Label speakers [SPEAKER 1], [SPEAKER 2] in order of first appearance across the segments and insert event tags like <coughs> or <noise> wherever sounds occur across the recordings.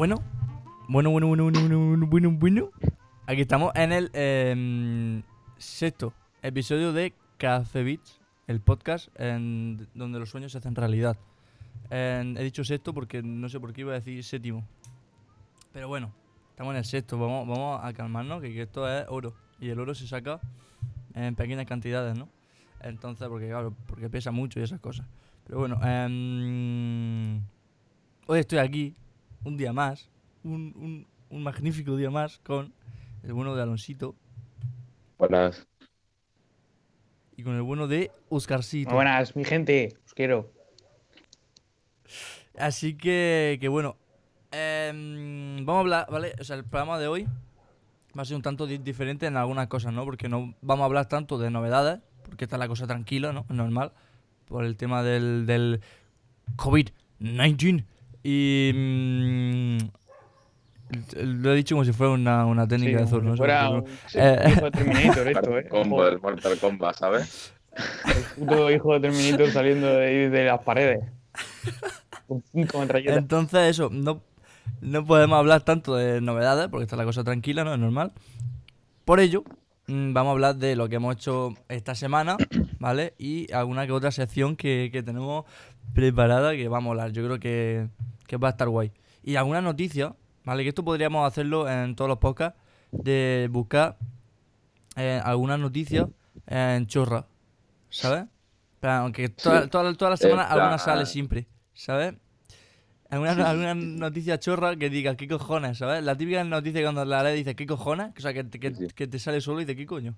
[SPEAKER 1] Bueno, bueno, bueno, bueno, bueno, bueno, bueno, bueno. Aquí estamos en el em, sexto episodio de Café Beats, el podcast en donde los sueños se hacen realidad. He dicho sexto porque no sé por qué iba a decir séptimo. Pero bueno, estamos en el sexto. Vamos, vamos a calmarnos, que, esto es oro. Y el oro se saca en pequeñas cantidades, ¿no? Entonces, porque claro, porque pesa mucho y esas cosas. Pero bueno, em, hoy estoy aquí, un día más, un, un, un magnífico día más con el bueno de Alonsito
[SPEAKER 2] Buenas.
[SPEAKER 1] y con el bueno de Oscarcito.
[SPEAKER 3] Buenas, mi gente, os quiero.
[SPEAKER 1] Así que, que bueno, em, vamos a hablar, ¿vale? O sea, el programa de hoy va a ser un tanto di- diferente en algunas cosas, ¿no? Porque no vamos a hablar tanto de novedades, porque está la cosa tranquila, ¿no? Normal, por el tema del, del COVID-19. Y... mm, lo he dicho como si fuera una, una técnica de
[SPEAKER 3] Sí,
[SPEAKER 1] Zor, ¿no?
[SPEAKER 3] fuera un sí,
[SPEAKER 1] Eh.
[SPEAKER 3] hijo de Terminator <laughs> esto, eh.
[SPEAKER 2] Combo del Mortal Kombat, ¿sabes?
[SPEAKER 3] el puto hijo de Terminator saliendo de, ahí de las paredes. Con cinco metralletas.
[SPEAKER 1] Entonces, eso, no, no podemos hablar tanto de novedades, porque está la cosa tranquila, ¿no? Es normal. Por ello, mm, vamos a hablar de lo que hemos hecho esta semana, ¿vale? Y alguna que otra sección que, que tenemos preparada que va a molar. Yo creo que, que va a estar guay. Y alguna noticia, ¿vale? Que esto podríamos hacerlo en todos los podcasts, de buscar eh, algunas noticias en chorra, ¿sabes? Pero aunque toda, toda, toda la semana alguna sale siempre, ¿sabes? Alguna, alguna noticia chorra que diga, ¿qué cojones? ¿Sabes? La típica noticia cuando la lees dice, ¿qué cojones? O sea, que, te- que, que te sale solo y dice, ¿qué coño?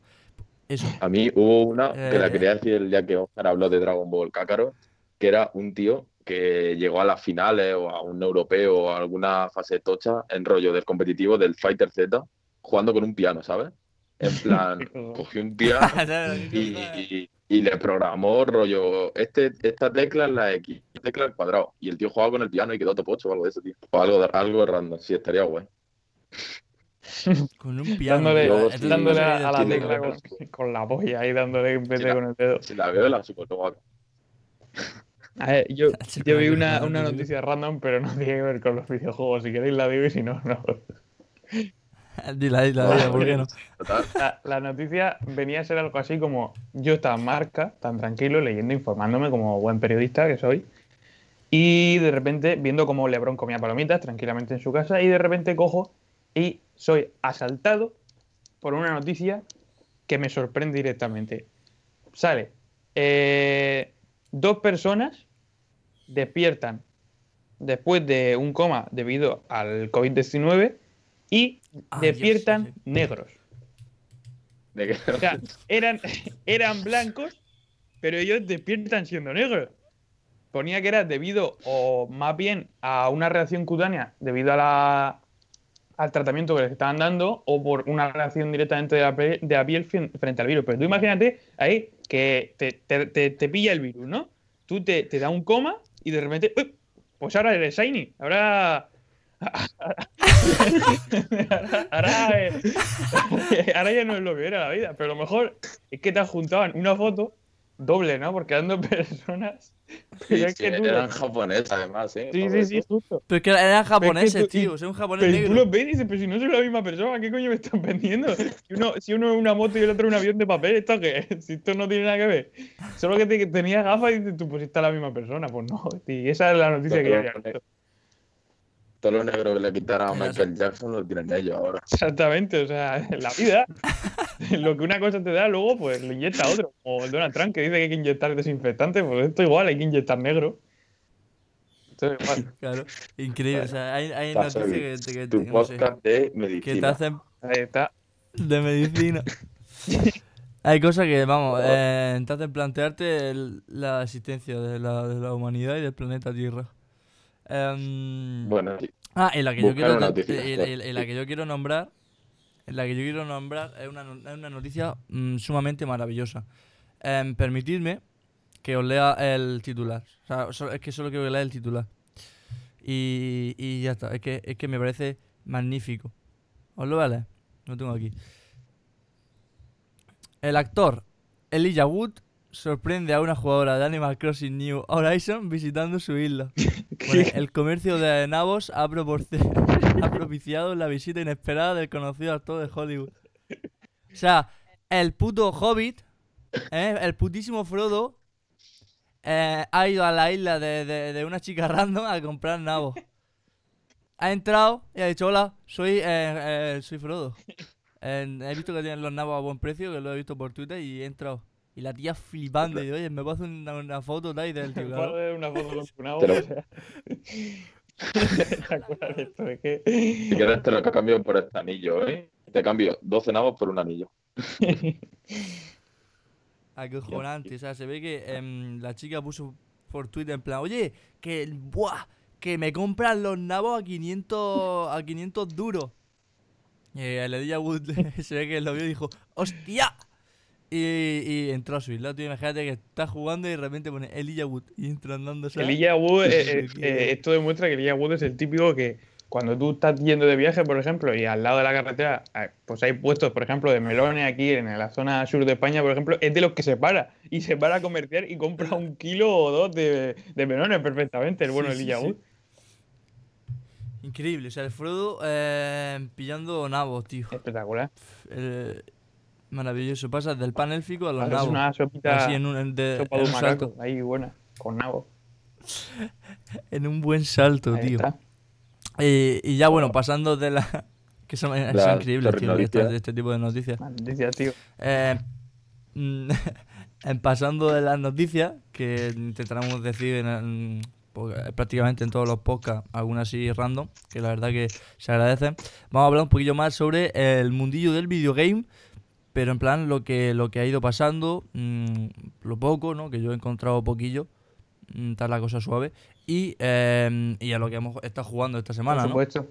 [SPEAKER 1] Eso.
[SPEAKER 2] A mí hubo una que
[SPEAKER 1] Eh.
[SPEAKER 2] la quería decir el día que Oscar habló de Dragon Ball Kakarot, que era un tío que llegó a las finales o a un europeo o a alguna fase tocha en rollo del competitivo del Fighter Z jugando con un piano, ¿sabes? En plan, <laughs> cogió un piano <laughs> y, y- y le programó rollo, este, esta tecla es la X, esta tecla al cuadrado. Y el tío jugaba con el piano y quedó topocho o algo de eso, tío. O algo, algo random, sí, estaría guay. <laughs>
[SPEAKER 1] Con un piano.
[SPEAKER 3] dándole
[SPEAKER 2] sí,
[SPEAKER 3] a, a la tecla con, con la polla ahí dándole en vez de con el dedo.
[SPEAKER 2] Si la veo, la acá.
[SPEAKER 3] A ver, yo, <laughs> vi una, una noticia random, pero no tiene que ver con los videojuegos. Si queréis la digo y si no, no. <laughs>
[SPEAKER 1] Dila, dila, dila, ¿por qué no?
[SPEAKER 3] La, la noticia venía a ser algo así como yo tan marca, tan tranquilo, leyendo, informándome como buen periodista que soy. Y de repente, viendo cómo Lebron comía palomitas tranquilamente en su casa, y de repente cojo y soy asaltado por una noticia que me sorprende directamente. Sale, eh, dos personas despiertan después de un coma debido al COVID-19 y
[SPEAKER 1] Ah,
[SPEAKER 3] despiertan
[SPEAKER 1] sí, sí.
[SPEAKER 3] negros.
[SPEAKER 2] de
[SPEAKER 3] O sea, eran, eran blancos, pero ellos despiertan siendo negros. Ponía que era debido, o más bien, a una reacción cutánea debido a la, al tratamiento que les estaban dando, o por una reacción directamente de la, de la piel frente al virus. Pero tú imagínate ahí que te, te- te- te pilla el virus, ¿no? Tú te, te da un coma y de repente, ¡uy! pues ahora eres shiny, ahora... <laughs> eh, <laughs> ahora ya no es lo que era la vida, pero a lo mejor es que te has juntado en una foto doble, ¿no? Porque eran dos <laughs> personas. Pero es
[SPEAKER 2] Sí,
[SPEAKER 3] que tú,
[SPEAKER 2] eran japoneses, además, ¿eh?
[SPEAKER 3] sí, sí, sí, justo.
[SPEAKER 1] Pero es que eran japoneses,
[SPEAKER 3] tú-
[SPEAKER 1] tío.
[SPEAKER 3] y-
[SPEAKER 1] Soy un japonés
[SPEAKER 3] Pero tú
[SPEAKER 1] negro.
[SPEAKER 3] los ves y dices, pero si no soy la misma persona, ¿qué coño me están vendiendo? <laughs> Si uno, si uno es una moto y el otro un avión de papel, ¿esto qué es? Si esto no tiene nada que ver. Solo que, te, que tenías gafas y dices tú, pues está la misma persona. Pues no, <laughs> y esa es la noticia que yo había visto.
[SPEAKER 2] Todos los negros que le quitaron a Michael Jackson lo tienen ellos ahora.
[SPEAKER 3] Exactamente, o sea, la vida, <laughs> lo que una cosa te da, luego pues lo inyecta otro. O el Donald Trump que dice que hay que inyectar desinfectante, pues esto igual, hay que inyectar negro. Esto <laughs> igual.
[SPEAKER 1] Claro, increíble. O sea, hay, hay noticias que, que, que-
[SPEAKER 2] Tu
[SPEAKER 1] no sé,
[SPEAKER 2] de
[SPEAKER 1] que te
[SPEAKER 2] medicina.
[SPEAKER 1] hacen
[SPEAKER 3] Ahí está.
[SPEAKER 1] de medicina. <laughs> Hay cosas que, vamos, eh, te hacen plantearte el- la existencia de la, de la humanidad y del planeta Tierra. Em,
[SPEAKER 2] Bueno, sí.
[SPEAKER 1] ah, y la que yo quiero
[SPEAKER 2] una
[SPEAKER 1] te-
[SPEAKER 2] noticia,
[SPEAKER 1] y- y- y la que yo quiero nombrar, la que yo quiero nombrar es una, es una noticia mm, sumamente maravillosa. Em, permitidme que os lea el titular. O sea, so- es que solo quiero que lea el titular. Y, y ya está. Es que, es que me parece magnífico. Os lo voy a leer. Lo tengo aquí. El actor Elijah Wood sorprende a una jugadora de Animal Crossing New Horizon visitando su isla. <laughs> El comercio de nabos ha proporcionado. <laughs> ha propiciado la visita inesperada del conocido actor de Hollywood. O sea, el puto Hobbit, ¿eh? el putísimo Frodo, eh, ha ido a la isla de, de- de una chica random a comprar nabos. Ha entrado y ha dicho, hola, soy, eh, eh, soy Frodo. Eh, he visto que tienen los nabos a buen precio, que lo he visto por Twitter y he entrado. Y la tía flipando, y dice, oye, me puedo hacer una, una foto tal y del <laughs> tío,
[SPEAKER 3] ¿Puedo
[SPEAKER 1] claro.
[SPEAKER 3] una foto con tu nabo?
[SPEAKER 2] Pero- <laughs>
[SPEAKER 3] Que...
[SPEAKER 2] Si quieres te lo cambio por este anillo, ¿eh? Te cambio 12 nabos por un anillo. <laughs>
[SPEAKER 1] Acojonante, o sea, se ve que em, la chica puso por Twitter en plan, oye, que, buah, que me compran los nabos a 500, a 500 duros. Y el Elijah Wood <laughs> se ve que lo vio y dijo, ¡hostia! Y, y entró a su isla, imagínate que está jugando y de repente pone Elijah Wood y entra andando.
[SPEAKER 3] Elijah Wood, eh, eh, <laughs> eh, esto demuestra que Elijah Wood es el típico que cuando tú estás yendo de viaje, por ejemplo, y al lado de la carretera, eh, pues hay puestos, por ejemplo, de melones aquí en la zona sur de España, por ejemplo, es de los que se para y se para a comerciar y compra un kilo o dos de, de melones perfectamente, el bueno
[SPEAKER 1] Sí,
[SPEAKER 3] Elijah
[SPEAKER 1] sí.
[SPEAKER 3] Wood.
[SPEAKER 1] Increíble, o sea, el Frodo eh, pillando nabos, tío.
[SPEAKER 3] Espectacular.
[SPEAKER 1] Maravilloso, pasa del pan élfico a los
[SPEAKER 3] Es
[SPEAKER 1] nabos.
[SPEAKER 3] una sopita,
[SPEAKER 1] Así en un, en de-
[SPEAKER 3] sopa de
[SPEAKER 1] un
[SPEAKER 3] un
[SPEAKER 1] salto.
[SPEAKER 3] macaco, ahí buena, con nabo. <laughs>
[SPEAKER 1] En un buen salto,
[SPEAKER 3] Ahí
[SPEAKER 1] tío.
[SPEAKER 3] está.
[SPEAKER 1] Eh, y ya bueno, pasando de la... <laughs> Que son, son
[SPEAKER 2] Las
[SPEAKER 1] increíbles, tío, estas- este tipo de noticias.
[SPEAKER 3] Las noticias, tío.
[SPEAKER 1] Eh, mm, <laughs> en pasando de las noticias, que intentaremos decir en, en- pues, prácticamente en todos los podcasts, algunas así random, que la verdad que se agradecen. Vamos a hablar un poquillo más sobre el mundillo del videogame, pero en plan lo que, lo que ha ido pasando, mm, lo poco, ¿no? Que yo he encontrado poquillo, mm, está la cosa suave, y, eh, y a lo que hemos estado jugando esta semana,
[SPEAKER 3] Por
[SPEAKER 1] ¿no?
[SPEAKER 3] supuesto.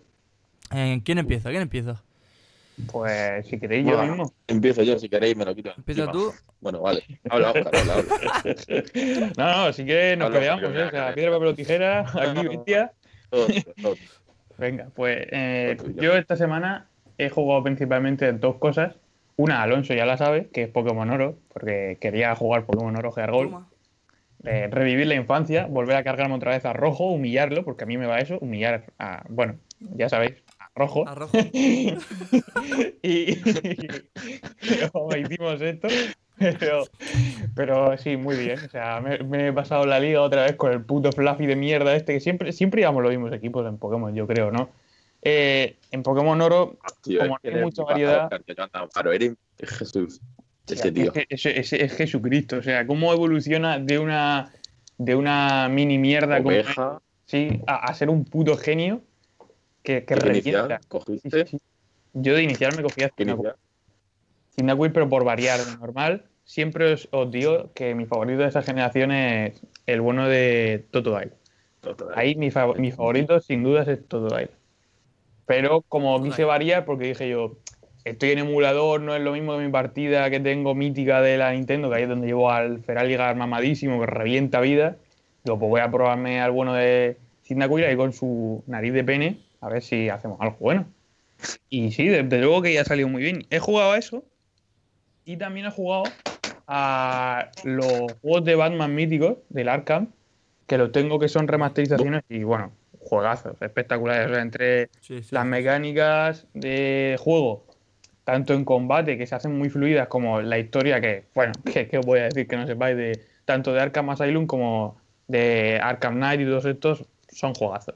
[SPEAKER 1] Eh, ¿Quién empieza? ¿Quién empieza?
[SPEAKER 3] Pues si queréis, yo
[SPEAKER 2] Bueno,
[SPEAKER 3] mismo.
[SPEAKER 2] Empiezo yo si queréis, me lo quito.
[SPEAKER 1] ¿Empieza tú?
[SPEAKER 2] Bueno, vale. Habla, Óscar, habla, habla. <laughs>
[SPEAKER 3] No, no, si quieres nos peleamos, ¿eh? O sea, piedra, papel o tijera, aquí bestia.
[SPEAKER 2] Todo, todo.
[SPEAKER 3] Venga, pues eh, yo esta semana he jugado principalmente dos cosas. Una, Alonso ya la sabe, que es Pokémon Oro, porque quería jugar Pokémon Oro Geargol. Eh, revivir la infancia, volver a cargarme otra vez a Rojo, humillarlo, porque a mí me va eso, humillar a, bueno, ya sabéis, a Rojo.
[SPEAKER 1] Arroz. <laughs>
[SPEAKER 3] y, <laughs> como hicimos esto, pero, pero sí, muy bien. O sea, me, me he pasado la liga otra vez con el puto Fluffy de mierda este, que siempre, siempre íbamos los mismos equipos en Pokémon, yo creo, ¿no? Eh, en Pokémon Oro,
[SPEAKER 2] Tío,
[SPEAKER 3] Como
[SPEAKER 2] que
[SPEAKER 3] hay mucha variedad-
[SPEAKER 2] paro, eres Jesús. Ese
[SPEAKER 3] es,
[SPEAKER 2] tío.
[SPEAKER 3] es- es- es Jesucristo. O sea, cómo evoluciona de una, de una mini mierda como
[SPEAKER 2] Oveja,
[SPEAKER 3] sí, a, a ser un puto genio que, que
[SPEAKER 2] que inicial,
[SPEAKER 3] revienta. Sí,
[SPEAKER 2] cogiste.
[SPEAKER 3] sí, sí. Yo de inicial me cogía Cyndaquil. pero por variar normal. Siempre os, os digo que mi favorito de esa generación es el bueno de Totodile. Ahí mi, fav- mi favorito sin dudas es Totodile. Pero como quise variar, porque dije yo, estoy en emulador, no es lo mismo de mi partida que tengo mítica de la Nintendo, que ahí es donde llevo al Feraligar mamadísimo, que revienta vida. Digo, pues voy a probarme al bueno de Cyndaquil ahí con su nariz de pene, a ver si hacemos algo bueno. Y sí, desde luego que ya ha salido muy bien. He jugado a eso y también he jugado a los juegos de Batman míticos del Arkham, que los tengo que son remasterizaciones y bueno, juegazos espectaculares. O sea, entre
[SPEAKER 1] Sí, sí,
[SPEAKER 3] las mecánicas de juego, tanto en combate, que se hacen muy fluidas, como la historia que, bueno, <laughs> que, que os voy a decir que no sepáis, de tanto de Arkham Asylum como de Arkham Knight y todos estos, son juegazos.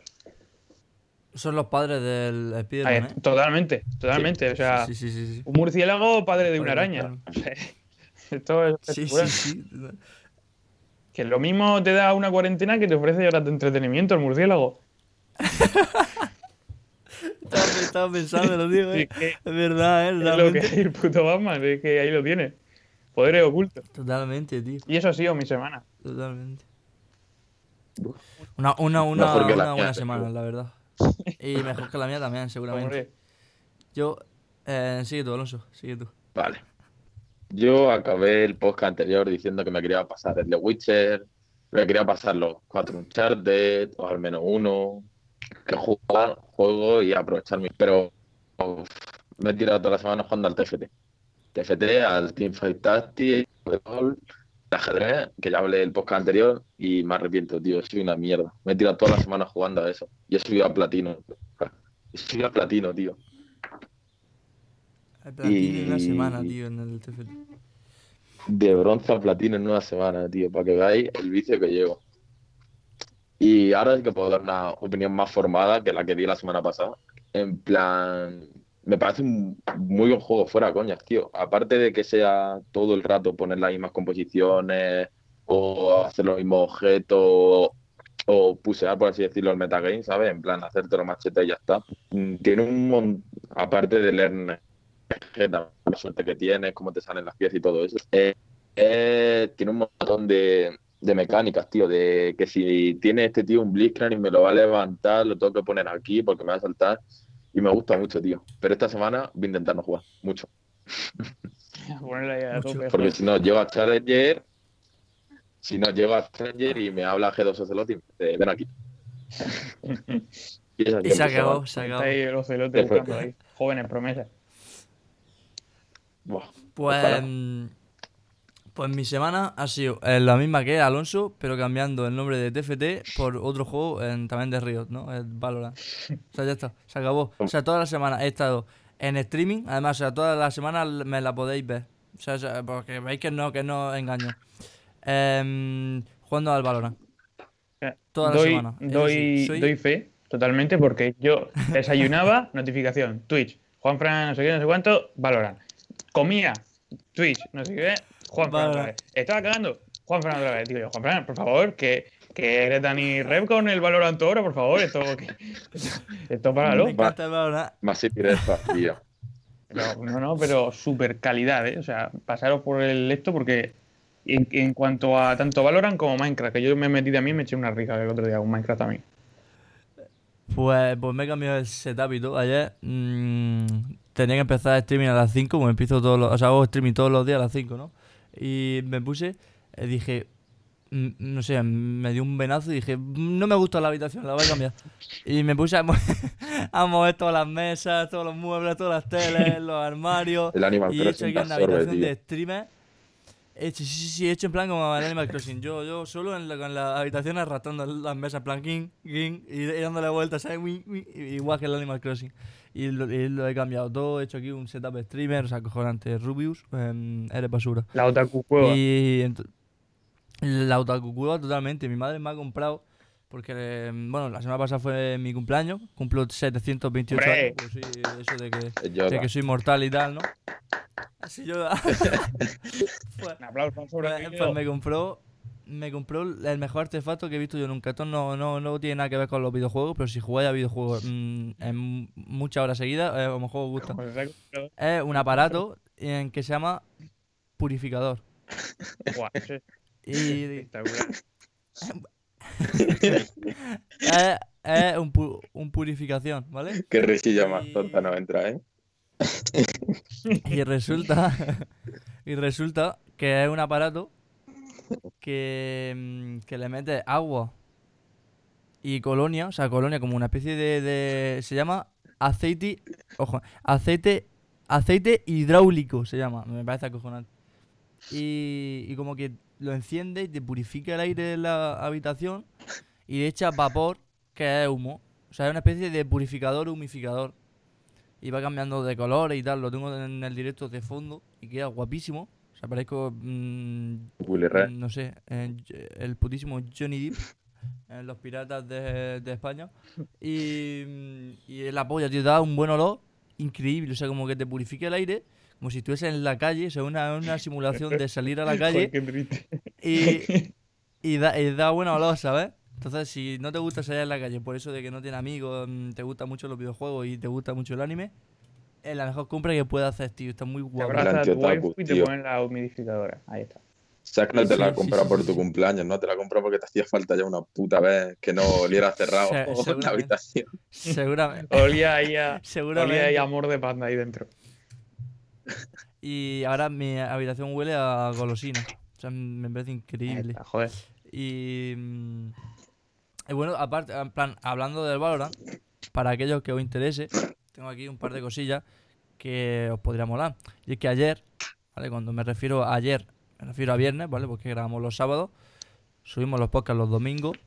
[SPEAKER 1] Son los padres del Spider-Man, ¿eh?
[SPEAKER 3] Totalmente, totalmente. O sea,
[SPEAKER 1] Sí, sí,
[SPEAKER 3] un murciélago padre de una araña. <laughs> Esto es
[SPEAKER 1] Sí, sí, sí.
[SPEAKER 3] Que lo mismo te da una cuarentena que te ofrece horas de entretenimiento el murciélago. <laughs>
[SPEAKER 1] Estaba, estaba pensando, lo digo, ¿eh?
[SPEAKER 3] que
[SPEAKER 1] Es verdad, ¿eh?
[SPEAKER 3] es lo que el puto Batman, es que ahí lo tiene. Poderes ocultos.
[SPEAKER 1] Totalmente, tío.
[SPEAKER 3] Y eso ha sido mi semana.
[SPEAKER 1] Totalmente. Una, una, una,
[SPEAKER 2] que la
[SPEAKER 1] una semana, la verdad. Y <laughs> mejor que la mía también, seguramente. Yo. Eh, sigue tú, Alonso, sigue tú.
[SPEAKER 2] Vale. Yo acabé el podcast anterior diciendo que me quería pasar el de Witcher, me quería pasar los cuatro Uncharted, o al menos uno, que jugar juego y aprovechar mi... Pero uf, me he tirado toda la semana jugando al TFT. TFT, al Teamfight Tactics, al ajedrez, que ya hablé el podcast anterior, y me arrepiento, tío, soy una mierda. Me he tirado toda la semana jugando a eso. Y he subido a platino. Soy al platino, tío.
[SPEAKER 1] El platino en una
[SPEAKER 2] Y-
[SPEAKER 1] semana, tío, en el TFT.
[SPEAKER 2] De bronce a platino en una semana, tío, para que veáis el vicio que llevo. Y ahora sí que puedo dar una opinión más formada que la que di la semana pasada. En plan, me parece un muy buen juego fuera, coñas, tío. Aparte de que sea todo el rato poner las mismas composiciones o hacer los mismos objetos o pusear, por así decirlo, el metagame, ¿sabes? En plan, hacerte los machetes y ya está. Mm, Tiene un montón, aparte de leer la suerte que tienes, cómo te salen las piezas y todo eso. Eh, eh, tiene un montón de, de mecánicas, tío, de que si tiene este tío un Blitzcrank y me lo va a levantar, lo tengo que poner aquí porque me va a saltar. Y me gusta mucho, tío. Pero esta semana voy a intentar no jugar mucho. <laughs> Porque si no, llego a Challenger, si no, llego a Challenger y me habla G2 Ocelotti, eh, ven aquí. <laughs> Y,
[SPEAKER 1] Y se acabó, se
[SPEAKER 3] Está
[SPEAKER 1] acabó.
[SPEAKER 3] ahí el ocelote
[SPEAKER 2] Después-
[SPEAKER 3] buscando ahí. Jóvenes promesas.
[SPEAKER 2] Buah.
[SPEAKER 1] Pues,
[SPEAKER 2] Ojalá.
[SPEAKER 1] mm, pues mi semana ha sido eh, la misma que Alonso, pero cambiando el nombre de TFT por otro juego también de Riot, ¿no? El Valorant. O sea, ya está, se acabó. O sea, toda la semana he estado en streaming, además, o sea, toda la semana me la podéis ver. O sea, porque veis que no, que no engaño. Em, jugando al Valorant.
[SPEAKER 3] Eh,
[SPEAKER 1] Toda la
[SPEAKER 3] doy,
[SPEAKER 1] semana. Eso
[SPEAKER 3] Doy,
[SPEAKER 1] soy-
[SPEAKER 3] doy fe totalmente porque yo desayunaba, <laughs> notificación, Twitch, Juan Fran, no sé qué, no sé cuánto, Valorant. Comía, Twitch, no sé qué, Juan Fran otra vez. Estaba cagando, Juan Fran otra vez. Digo yo, Juan Fran, por favor, que, que eres Dani Rev con el Valorant ahora, por favor, esto, que, <laughs> esto
[SPEAKER 1] Me encanta el Valorant.
[SPEAKER 2] Más si tío.
[SPEAKER 3] No, no, no, pero super calidad, ¿eh? O sea, pasaros por el esto porque en, en cuanto a tanto Valorant como Minecraft, que yo me metí también, me eché una rica el otro día con Minecraft también.
[SPEAKER 1] Pues, pues me he cambiado el setup y todo. Ayer mm, tenía que empezar streaming a las 5, como empiezo todos los, o sea, hago streaming todos los días a las 5, ¿no? Y me puse, eh, dije, mm, no sé, me dio un venazo y dije, "Mm, no me gusta la habitación, la voy a cambiar. <laughs> Y me puse a, mo- <laughs> a mover todas las mesas, todos los muebles, todas las teles, <laughs> los armarios.
[SPEAKER 2] El Animal
[SPEAKER 1] Y he hecho aquí en la habitación
[SPEAKER 2] tío.
[SPEAKER 1] de streamer. He hecho, sí, sí, sí, he hecho en plan como el Animal Crossing. Yo, yo solo en la, con la habitación arrastrando las mesas, en plan, ging, ging, y, dándole vueltas, ¿sabes? Wing, wing, i- igual que el Animal Crossing. Y lo, y lo he cambiado todo, he hecho aquí un setup streamer, o sea, cojonante, Rubius, eh, eres basura.
[SPEAKER 3] La Otaku Cueva.
[SPEAKER 1] Y la otaku totalmente. Mi madre me ha comprado, porque, eh, bueno, la semana pasada fue mi cumpleaños, cumplo 728
[SPEAKER 3] ¡Hombre!
[SPEAKER 1] años, pues sí, eso de que de que soy mortal y tal, ¿no? <laughs> Así yo. <laughs> pues,
[SPEAKER 3] Un aplauso sobre
[SPEAKER 1] pues- pues me compró. Me compró el mejor artefacto que he visto yo nunca. Esto no, no, no tiene nada que ver con los videojuegos, pero si jugáis a videojuegos mm, en muchas horas seguidas, eh, a lo mejor os gusta. Es un aparato en que se llama purificador. Y <laughs> es, es un, pu- un purificación, ¿vale?
[SPEAKER 2] Qué risilla más tonta nos entra, ¿eh?
[SPEAKER 1] Y resulta, <laughs> y resulta que es un aparato que, mm, que le mete agua y colonia, o sea, colonia como una especie de, de- se llama aceite, ojo, aceite, aceite hidráulico se llama, me parece acojonante. Y, y como que lo enciende y te purifica el aire de la habitación y le echa vapor, que es humo. O sea, es una especie de purificador humificador. Y va cambiando de colores y tal. Lo tengo en el directo de fondo y queda guapísimo. O sea, parezco, mm,
[SPEAKER 2] Willy Red.
[SPEAKER 1] no sé, el putísimo Johnny Depp en Los Piratas de, de España. Y, mm, y la polla, tío, da un buen olor increíble. O sea, como que te purifica el aire, como si estuvieses en la calle. O sea, una, una simulación de salir a la <laughs> calle y, y, da, y da buen olor, ¿sabes? Entonces, si no te gusta salir en la calle por eso de que no tienes amigos, mm, te gustan mucho los videojuegos y te gusta mucho el anime, es la mejor compra que puedes hacer, tío. Está muy
[SPEAKER 3] Te
[SPEAKER 1] guapo.
[SPEAKER 3] abraza a tu waifu y te ponen la humidificadora. Ahí está.
[SPEAKER 2] Que no te la
[SPEAKER 1] Sí, sí,
[SPEAKER 2] por
[SPEAKER 1] sí,
[SPEAKER 2] tu
[SPEAKER 1] sí.
[SPEAKER 2] cumpleaños, ¿no? Te la compras porque te hacía falta ya una puta vez que no oliera cerrado
[SPEAKER 1] Se- <laughs>
[SPEAKER 2] la
[SPEAKER 1] seguramente.
[SPEAKER 2] habitación.
[SPEAKER 1] Seguramente.
[SPEAKER 3] Olía ahí a, <laughs> olía ahí
[SPEAKER 1] Seguramente.
[SPEAKER 3] a amor de panda ahí dentro.
[SPEAKER 1] Y ahora mi habitación huele a golosina. O sea, me parece increíble.
[SPEAKER 3] está, joder.
[SPEAKER 1] Y, mm, y bueno, aparte, en plan, hablando del Valorant, para aquellos que os interese, tengo aquí un par de cosillas que os podría molar. Y es que ayer, ¿vale? Cuando me refiero a ayer, me refiero a viernes, ¿vale? Porque grabamos los sábados, subimos los podcasts los domingos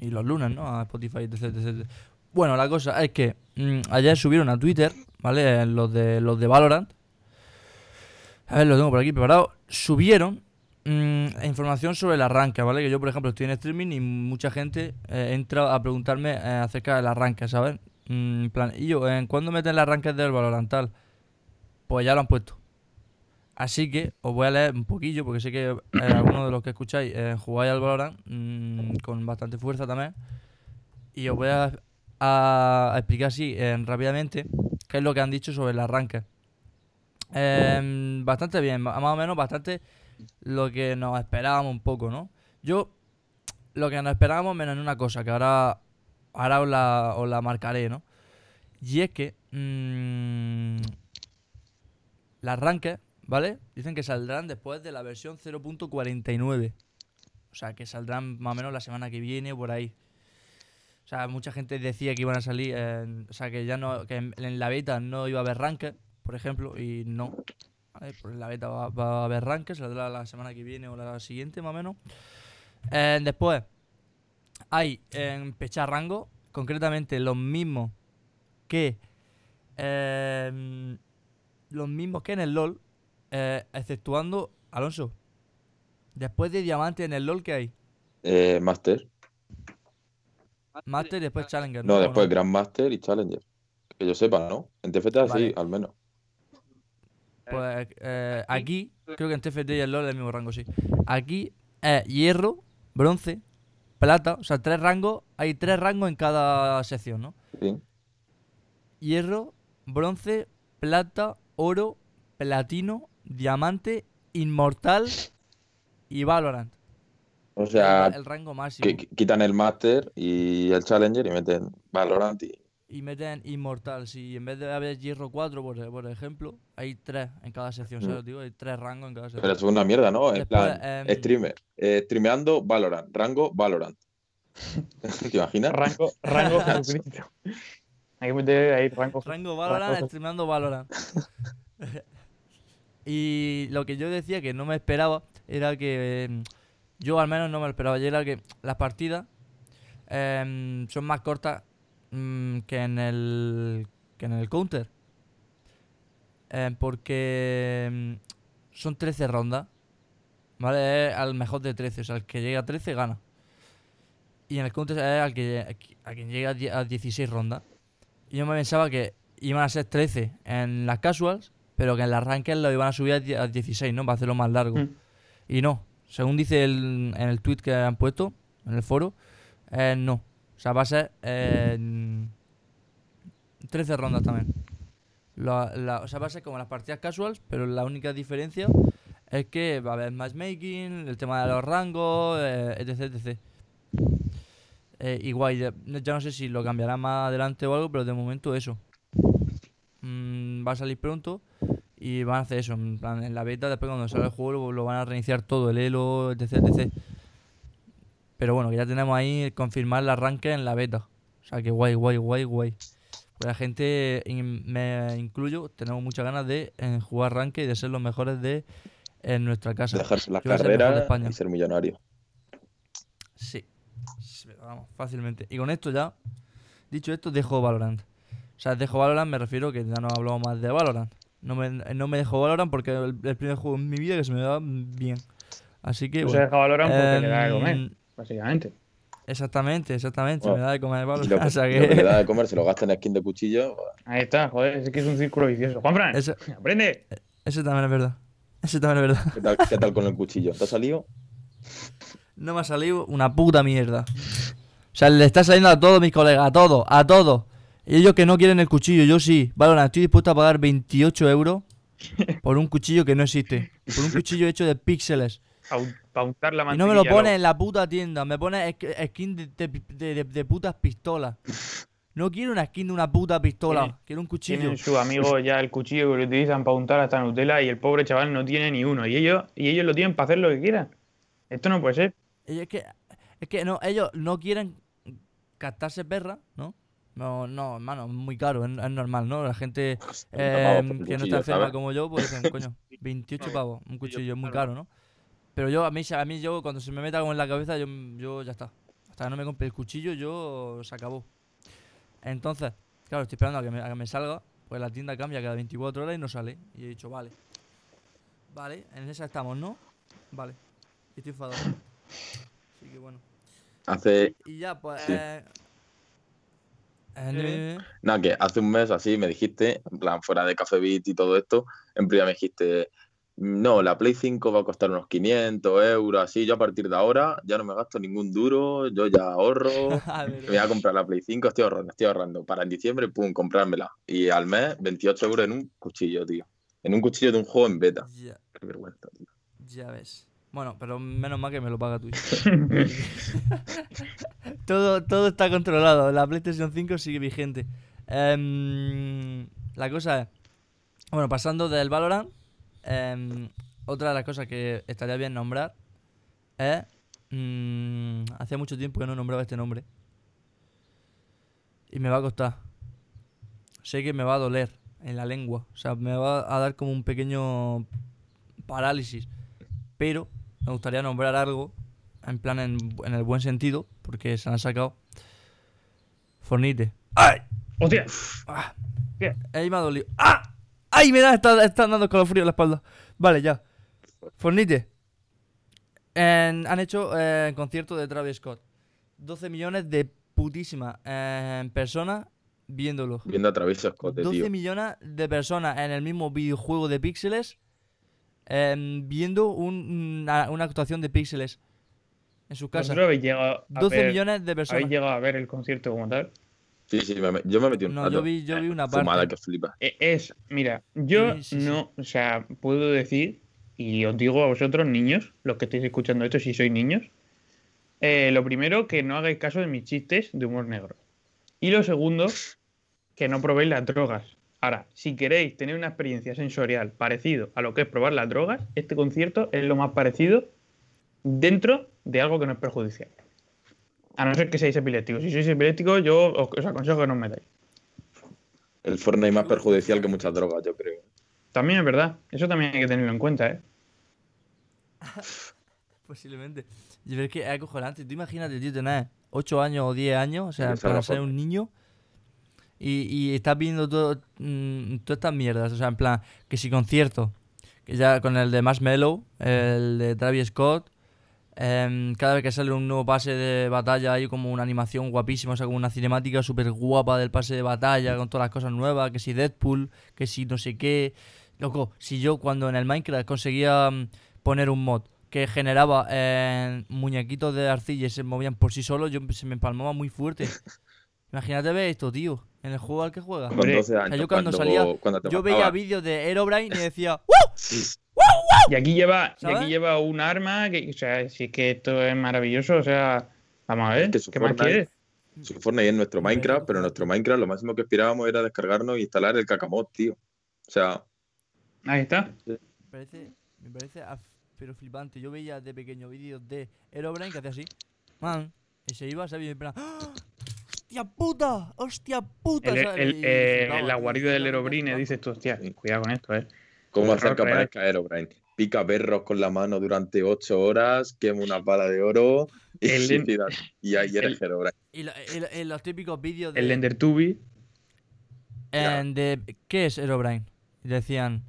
[SPEAKER 1] y los lunes, ¿no? A Spotify, etc, etc. Bueno, la cosa es que mm, ayer subieron a Twitter, ¿vale? Los de los de Valorant. A ver, lo tengo por aquí preparado. Subieron mm, información sobre el arranque, ¿vale? Que yo, por ejemplo, estoy en streaming y mucha gente eh, entra a preguntarme eh, acerca del arranque, ¿sabes? Mm, plan, y yo, ¿en cuándo meten el arranque del Valorant tal? Pues ya lo han puesto. Así que os voy a leer un poquillo, porque sé que eh, <coughs> algunos de los que escucháis eh, jugáis al Valorant mm, con bastante fuerza también. Y os voy a, a explicar así eh, rápidamente qué es lo que han dicho sobre el arranque. Em, bastante bien, más o menos bastante lo que nos esperábamos un poco, ¿no? Yo, lo que nos esperábamos menos en una cosa, que ahora, ahora os, la, os la marcaré, ¿no? Y es que mm, las arranques, ¿vale? Dicen que saldrán después de la versión 0.49. O sea, que saldrán más o menos la semana que viene o por ahí. O sea, mucha gente decía que iban a salir, o sea, que ya no, que en, la beta no iba a haber ranked, por ejemplo, y no. ¿vale? Pues en la beta va, a haber ranked, saldrá la semana que viene o la siguiente más o menos. Eh, después, hay en pechar rango, concretamente los mismos que eh, los mismos que en el LOL, eh, exceptuando Alonso. Después de diamante en el LOL que hay,
[SPEAKER 2] Eh, Master.
[SPEAKER 1] Master y después Challenger.
[SPEAKER 2] No,
[SPEAKER 1] ¿O
[SPEAKER 2] después Grandmaster y Challenger. Que yo sepa, ¿no? En TFT
[SPEAKER 1] Vale.
[SPEAKER 2] sí, al menos.
[SPEAKER 1] Pues eh, aquí, creo que en TFT y el LOL es el mismo rango, sí. Aquí es hierro, bronce, plata, o sea, tres rangos, hay tres rangos en cada sección, ¿no?
[SPEAKER 2] Sí.
[SPEAKER 1] Hierro, bronce, plata, oro, platino, diamante, inmortal y Valorant.
[SPEAKER 2] O sea,
[SPEAKER 1] el, el rango máximo.
[SPEAKER 2] que quitan el Master y el Challenger y meten Valorant y...
[SPEAKER 1] Y meten inmortal. Si en vez de haber hierro 4, por, por ejemplo, hay tres en cada sección, ¿sabes?
[SPEAKER 2] Mm.
[SPEAKER 1] Digo, hay tres rangos en cada sección.
[SPEAKER 2] Pero eso es una mierda, ¿no? En
[SPEAKER 1] Después,
[SPEAKER 2] plan,
[SPEAKER 1] em,
[SPEAKER 2] streamer. eh, streameando Valorant. Rango Valorant. <laughs> ¿Te imaginas?
[SPEAKER 3] Rango, rango. <laughs> Hay que meter ahí rango.
[SPEAKER 1] Rango Valorant,
[SPEAKER 3] rango-
[SPEAKER 1] streameando Valorant. <laughs> y lo que yo decía que no me esperaba era que. em, yo al menos no me lo esperaba. Y era que las partidas em, son más cortas mm, que en el. que en el counter. Em, porque em, son 13 rondas. ¿Vale? Es al mejor de 13. O sea, el que llega a 13 gana. Y en el counter es al que a quien llega a die- a 16 rondas. Y yo me pensaba que iban a ser 13 en las casuals, pero que en las ranked lo iban a subir a 16, ¿no? Para hacerlo más largo.
[SPEAKER 3] Mm.
[SPEAKER 1] Y no. Según dice el- en el tweet que han puesto, en el foro, eh, no. O sea, va a ser en 13 rondas también. O sea, va a ser como las partidas casuals, pero la única diferencia es que va a haber matchmaking, el tema de los rangos, eh, etc, etc. Eh, guay, ya, ya no sé si lo cambiará más adelante o algo, pero de momento eso. Mm, va a salir pronto y van a hacer eso. En, plan, en la beta, después cuando salga el juego, lo, lo van a reiniciar todo, el elo, etc, etc. Pero bueno, que ya tenemos ahí confirmar el arranque en la beta. O sea que guay, guay, guay, guay. Pues la gente, me incluyo, tenemos muchas ganas de eh, jugar arranque y de ser los mejores de en nuestra casa.
[SPEAKER 2] Dejarse las
[SPEAKER 1] de
[SPEAKER 2] carreras
[SPEAKER 1] España.
[SPEAKER 2] y ser millonario.
[SPEAKER 1] Sí. Vamos, fácilmente. Y con esto ya, dicho esto, dejo Valorant. O sea, dejo Valorant, me refiero que ya no hablo más de Valorant. No me, no me dejo Valorant porque es el, el primer juego en mi vida que se me da bien. Así que,
[SPEAKER 3] No se
[SPEAKER 1] bueno.
[SPEAKER 3] deja valorar porque le da de comer,
[SPEAKER 1] Em,
[SPEAKER 3] básicamente.
[SPEAKER 1] Exactamente, exactamente.
[SPEAKER 2] Bueno,
[SPEAKER 1] me da de comer
[SPEAKER 2] Y lo,
[SPEAKER 1] Valorant. <laughs>
[SPEAKER 2] que,
[SPEAKER 1] O sea
[SPEAKER 2] lo que le
[SPEAKER 1] que.
[SPEAKER 2] da de comer se lo <laughs> gasta en skin de cuchillo.
[SPEAKER 3] Ahí está, joder, es que es un círculo vicioso. Juanfran,
[SPEAKER 1] Eso,
[SPEAKER 3] aprende.
[SPEAKER 1] eso también es verdad. Eso también es verdad.
[SPEAKER 2] ¿Qué tal, qué tal con el cuchillo? ¿Te ha salido?
[SPEAKER 1] No me ha salido una puta mierda. O sea, le está saliendo a todos mis colegas, a todos, a todos. Y ellos que no quieren el cuchillo, yo sí. Valorant, estoy dispuesto a pagar 28 euros por un cuchillo que no existe. Por un cuchillo hecho de píxeles.
[SPEAKER 3] Para untar la
[SPEAKER 1] Y no me lo
[SPEAKER 3] mantequilla
[SPEAKER 1] pone
[SPEAKER 3] luego.
[SPEAKER 1] en la puta tienda, me pone sk- skin de, de, de- de- de putas pistolas. No quiero una skin de una puta pistola,
[SPEAKER 3] Tiene-
[SPEAKER 1] quiero un cuchillo.
[SPEAKER 3] Tienen sus amigos ya el cuchillo que lo utilizan para untar hasta Nutella y el pobre chaval no tiene ni uno. Y ellos, y ellos lo tienen para hacer lo que quieran. Esto no puede ser.
[SPEAKER 1] Y es que, es que no, ellos no quieren gastarse perra, ¿no? No, no, hermano, es muy caro, es, es normal, ¿no? La gente eh,
[SPEAKER 2] un
[SPEAKER 1] que no está enferma como yo, pues dicen, coño, <laughs> 28 pavos, un cuchillo es muy caro, ¿no? Pero yo, a mí, a mí yo, cuando se me meta algo en la cabeza, yo, yo ya está. Hasta que no me compre el cuchillo, yo se acabó. Entonces, claro, estoy esperando a que me, a que me salga. Pues la tienda cambia cada 24 horas y no sale. Y he dicho, vale. Vale, en esa estamos, ¿no? Vale. Y estoy enfadado. Así que bueno.
[SPEAKER 2] Hace,
[SPEAKER 1] Y ya, pues.
[SPEAKER 2] Sí.
[SPEAKER 1] eh, eh,
[SPEAKER 2] nada, que hace un mes así me dijiste, en plan, fuera de Café Beat y todo esto, en privado me dijiste, no, la Play 5 va a costar unos 500 euros, así, yo a partir de ahora ya no me gasto ningún duro, yo ya ahorro, <laughs> me voy a comprar la Play 5, estoy ahorrando, estoy ahorrando, para en diciembre, pum, comprármela. Y al mes, 28 euros en un cuchillo, tío. En un cuchillo de un juego en beta.
[SPEAKER 1] ya,
[SPEAKER 2] Qué vergüenza, tío.
[SPEAKER 1] ya ves. Bueno, pero menos mal que me lo paga Twitch. <laughs> <laughs> todo, todo está controlado. La PlayStation 5 sigue vigente. Em, la cosa es. Bueno, pasando del Valorant. Em, otra de las cosas que estaría bien nombrar es. mm, hace mucho tiempo que no nombraba este nombre. Y me va a costar. Sé que me va a doler en la lengua. O sea, me va a dar como un pequeño parálisis. Pero me gustaría nombrar algo, en plan en, en el buen sentido, porque se han sacado. Fornite. ¡Ay!
[SPEAKER 3] ¡Hostia!
[SPEAKER 1] ¡Ah!
[SPEAKER 3] ¿Qué?
[SPEAKER 1] Ahí me ha dolido. ¡Ah! ¡Ay! Me da, está, están dando calofrío en la espalda. Vale, ya. Fornite. En- han hecho eh, concierto de Travis Scott. 12 millones de putísimas eh, personas viéndolo.
[SPEAKER 2] Viendo a Travis Scott,
[SPEAKER 1] 12
[SPEAKER 2] tío.
[SPEAKER 1] millones de personas en el mismo videojuego de píxeles em, viendo un- una, una actuación de píxeles en sus casas.
[SPEAKER 3] ¿Vosotros habéis llegado a
[SPEAKER 1] 12
[SPEAKER 3] ver,
[SPEAKER 1] millones de personas.
[SPEAKER 3] ¿Habéis llegado a ver el concierto como tal?
[SPEAKER 2] Sí, sí, me- yo me metí un
[SPEAKER 1] No,
[SPEAKER 2] rato.
[SPEAKER 1] yo vi, yo vi una
[SPEAKER 2] Fumada
[SPEAKER 1] parte.
[SPEAKER 2] que flipa.
[SPEAKER 3] E- Es, mira, yo
[SPEAKER 1] Sí, sí, sí.
[SPEAKER 3] no, o sea, puedo decir, y os digo a vosotros, niños, los que estáis escuchando esto, si sois niños, eh, lo primero, que no hagáis caso de mis chistes de humor negro. Y lo segundo, que no probéis las drogas. Ahora, si queréis tener una experiencia sensorial parecido a lo que es probar las drogas, este concierto es lo más parecido dentro de algo que no es perjudicial. A no ser que seáis epilépticos. Si sois epilépticos, yo os, os aconsejo que no os metáis.
[SPEAKER 2] El Fortnite más perjudicial que muchas drogas, yo creo.
[SPEAKER 3] También es verdad. Eso también hay que tenerlo en cuenta, ¿eh? <laughs>
[SPEAKER 1] Posiblemente. Y ver que es acojonante. Tú imagínate, tío, tener 8 años o 10 años, o sea, para ser un niño. Y, y estás viendo todo, mm, todas estas mierdas. O sea, en plan, que si concierto, que ya con el de Marshmello, el de Travis Scott, em, cada vez que sale un nuevo pase de batalla hay como una animación guapísima, o sea, como una cinemática súper guapa del pase de batalla, con todas las cosas nuevas, que si Deadpool, que si no sé qué. Loco, si yo cuando en el Minecraft conseguía mm, poner un mod que generaba eh, muñequitos de arcilla y se movían por sí solos, yo se me empalmaba muy fuerte. <laughs> Imagínate ver esto, tío, en el juego al que juega.
[SPEAKER 2] Con
[SPEAKER 3] Hombre,
[SPEAKER 2] 12 años.
[SPEAKER 1] yo cuando salía-
[SPEAKER 2] cuando
[SPEAKER 1] Yo veía vídeos de Herobrine y decía <laughs> ¡Uh!
[SPEAKER 3] Y aquí lleva, aquí lleva un arma, que, o sea, si es que esto es maravilloso, o sea, vamos a ver,
[SPEAKER 2] Es que su
[SPEAKER 3] ¿qué más quieres?
[SPEAKER 2] Su Fortnite es nuestro Minecraft, pero nuestro Minecraft lo máximo que aspirábamos era descargarnos e instalar el cacamot, tío. O sea,
[SPEAKER 3] Ahí está.
[SPEAKER 1] Me parece, me parece pero flipante. Yo veía de pequeño vídeos de Herobrine que hacía así. Man. Y se iba, ¿sabes? Y en plan, ¡Ah! ¡Hostia puta! ¡Hostia puta!
[SPEAKER 3] El, el- eh, la guarida del Herobrine, dices tú, hostia, cuidado con esto, eh.
[SPEAKER 2] ¿Cómo hacer que aparezca Herobrine? Pica perros con la mano durante 8 horas, quema una pala de oro y,
[SPEAKER 3] El- <laughs>
[SPEAKER 2] y ahí eres Herobrine.
[SPEAKER 1] Y, lo- y lo- y los típicos vídeos de,
[SPEAKER 3] El Endertubi,
[SPEAKER 1] en- de. ¿Qué es Herobrine? Decían.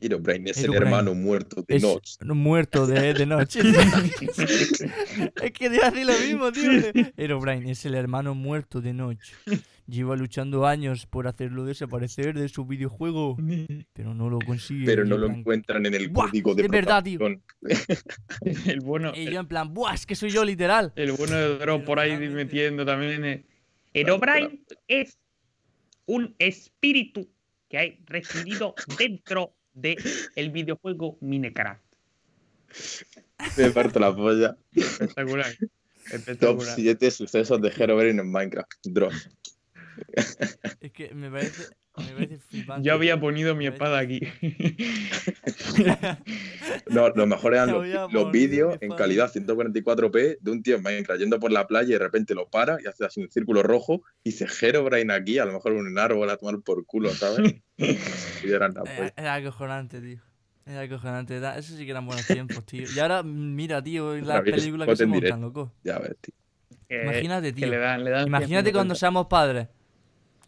[SPEAKER 2] Herobrine es el hermano muerto de
[SPEAKER 1] Es
[SPEAKER 2] Notch.
[SPEAKER 1] un muerto de, de noche. <laughs> es que te hace lo mismo, tío. Herobrine es el hermano muerto de noche. Lleva luchando años por hacerlo desaparecer de su videojuego, pero no lo consigue.
[SPEAKER 2] Pero no
[SPEAKER 1] en
[SPEAKER 2] lo
[SPEAKER 1] plan-
[SPEAKER 2] encuentran en el
[SPEAKER 1] Buah,
[SPEAKER 2] código de
[SPEAKER 1] es verdad, tío. <laughs>
[SPEAKER 3] el bueno,
[SPEAKER 1] Y yo en plan, ¡buah! Es que soy yo literal.
[SPEAKER 3] el bueno de Drop por ahí metiendo también. eh. Herobrine es un espíritu que hay residido dentro del el videojuego Minecraft.
[SPEAKER 2] Me parto la polla.
[SPEAKER 3] Espectacular.
[SPEAKER 2] Top
[SPEAKER 3] Espectacular.
[SPEAKER 2] 7 sucesos de Herobrine en Minecraft. Dross.
[SPEAKER 1] Es que me parece. <laughs>
[SPEAKER 3] Yo había ponido mi espada aquí. <laughs>
[SPEAKER 2] No, lo mejor eran los, vídeos en calidad 144p de un tío en Minecraft yendo por la playa y de repente lo para y hace así un círculo rojo y dice Herobrine aquí, a lo mejor en un árbol a tomar por culo, ¿sabes? <laughs> y eran la
[SPEAKER 1] Era,
[SPEAKER 2] polla.
[SPEAKER 1] era acojonante, tío. Era acojonante. era- Eso sí que eran buenos tiempos, tío. Y ahora, mira, tío, las películas que se montan, loco.
[SPEAKER 2] Ya ves, tío.
[SPEAKER 3] Que-
[SPEAKER 1] Imagínate,
[SPEAKER 3] que
[SPEAKER 1] tío.
[SPEAKER 3] le dan, le dan
[SPEAKER 1] Imagínate
[SPEAKER 3] 150.
[SPEAKER 1] cuando seamos padres.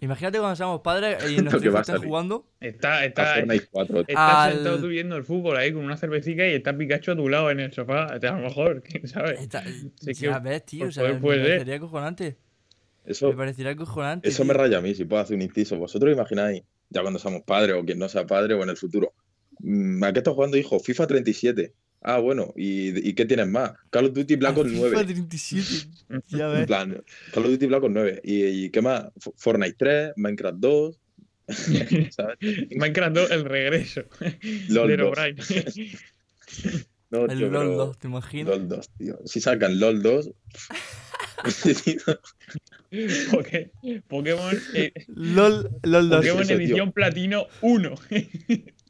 [SPEAKER 1] Imagínate cuando seamos padres y <laughs> nuestros hijos
[SPEAKER 2] salir.
[SPEAKER 1] jugando.
[SPEAKER 3] Está, está,
[SPEAKER 2] 4.
[SPEAKER 3] estás
[SPEAKER 1] Al-
[SPEAKER 3] sentado tú viendo el fútbol ahí con una cervecita y está Pikachu a tu lado en el sofá. A lo mejor, <laughs> quién sabe.
[SPEAKER 1] Está-
[SPEAKER 3] Sí,
[SPEAKER 1] ya
[SPEAKER 3] que
[SPEAKER 1] ves, tío. O sea,
[SPEAKER 3] poder
[SPEAKER 1] me parecería acojonante.
[SPEAKER 2] Eso,
[SPEAKER 1] Me parecería acojonante.
[SPEAKER 2] eso me raya a mí, si puedo hacer un inciso. ¿Vosotros imagináis, ya cuando seamos padres o quien no sea padre o en el futuro, mm, ¿a qué estás jugando, hijo? FIFA 37. Ah, bueno, ¿y, y qué tienes más? Call of Duty Black Ops
[SPEAKER 1] FIFA
[SPEAKER 2] 9.
[SPEAKER 1] 37. Ya
[SPEAKER 2] En
[SPEAKER 1] ves.
[SPEAKER 2] plan, Call of Duty Black Ops 9. ¿Y, y qué más? Fortnite 3, Minecraft 2. <laughs> ¿sabes?
[SPEAKER 3] Minecraft 2, el regreso. <laughs>
[SPEAKER 2] LOL
[SPEAKER 3] de
[SPEAKER 2] 2.
[SPEAKER 3] O'Brien. <laughs>
[SPEAKER 2] No,
[SPEAKER 1] El
[SPEAKER 2] tío,
[SPEAKER 1] LOL
[SPEAKER 2] pero-
[SPEAKER 1] 2, ¿te imaginas?
[SPEAKER 2] LOL 2, tío. Si sacan LOL 2.
[SPEAKER 3] Poké- Pokémon, eh,
[SPEAKER 1] LOL, LOL 2.
[SPEAKER 3] Pokémon
[SPEAKER 2] eso, tío.
[SPEAKER 3] edición platino 1.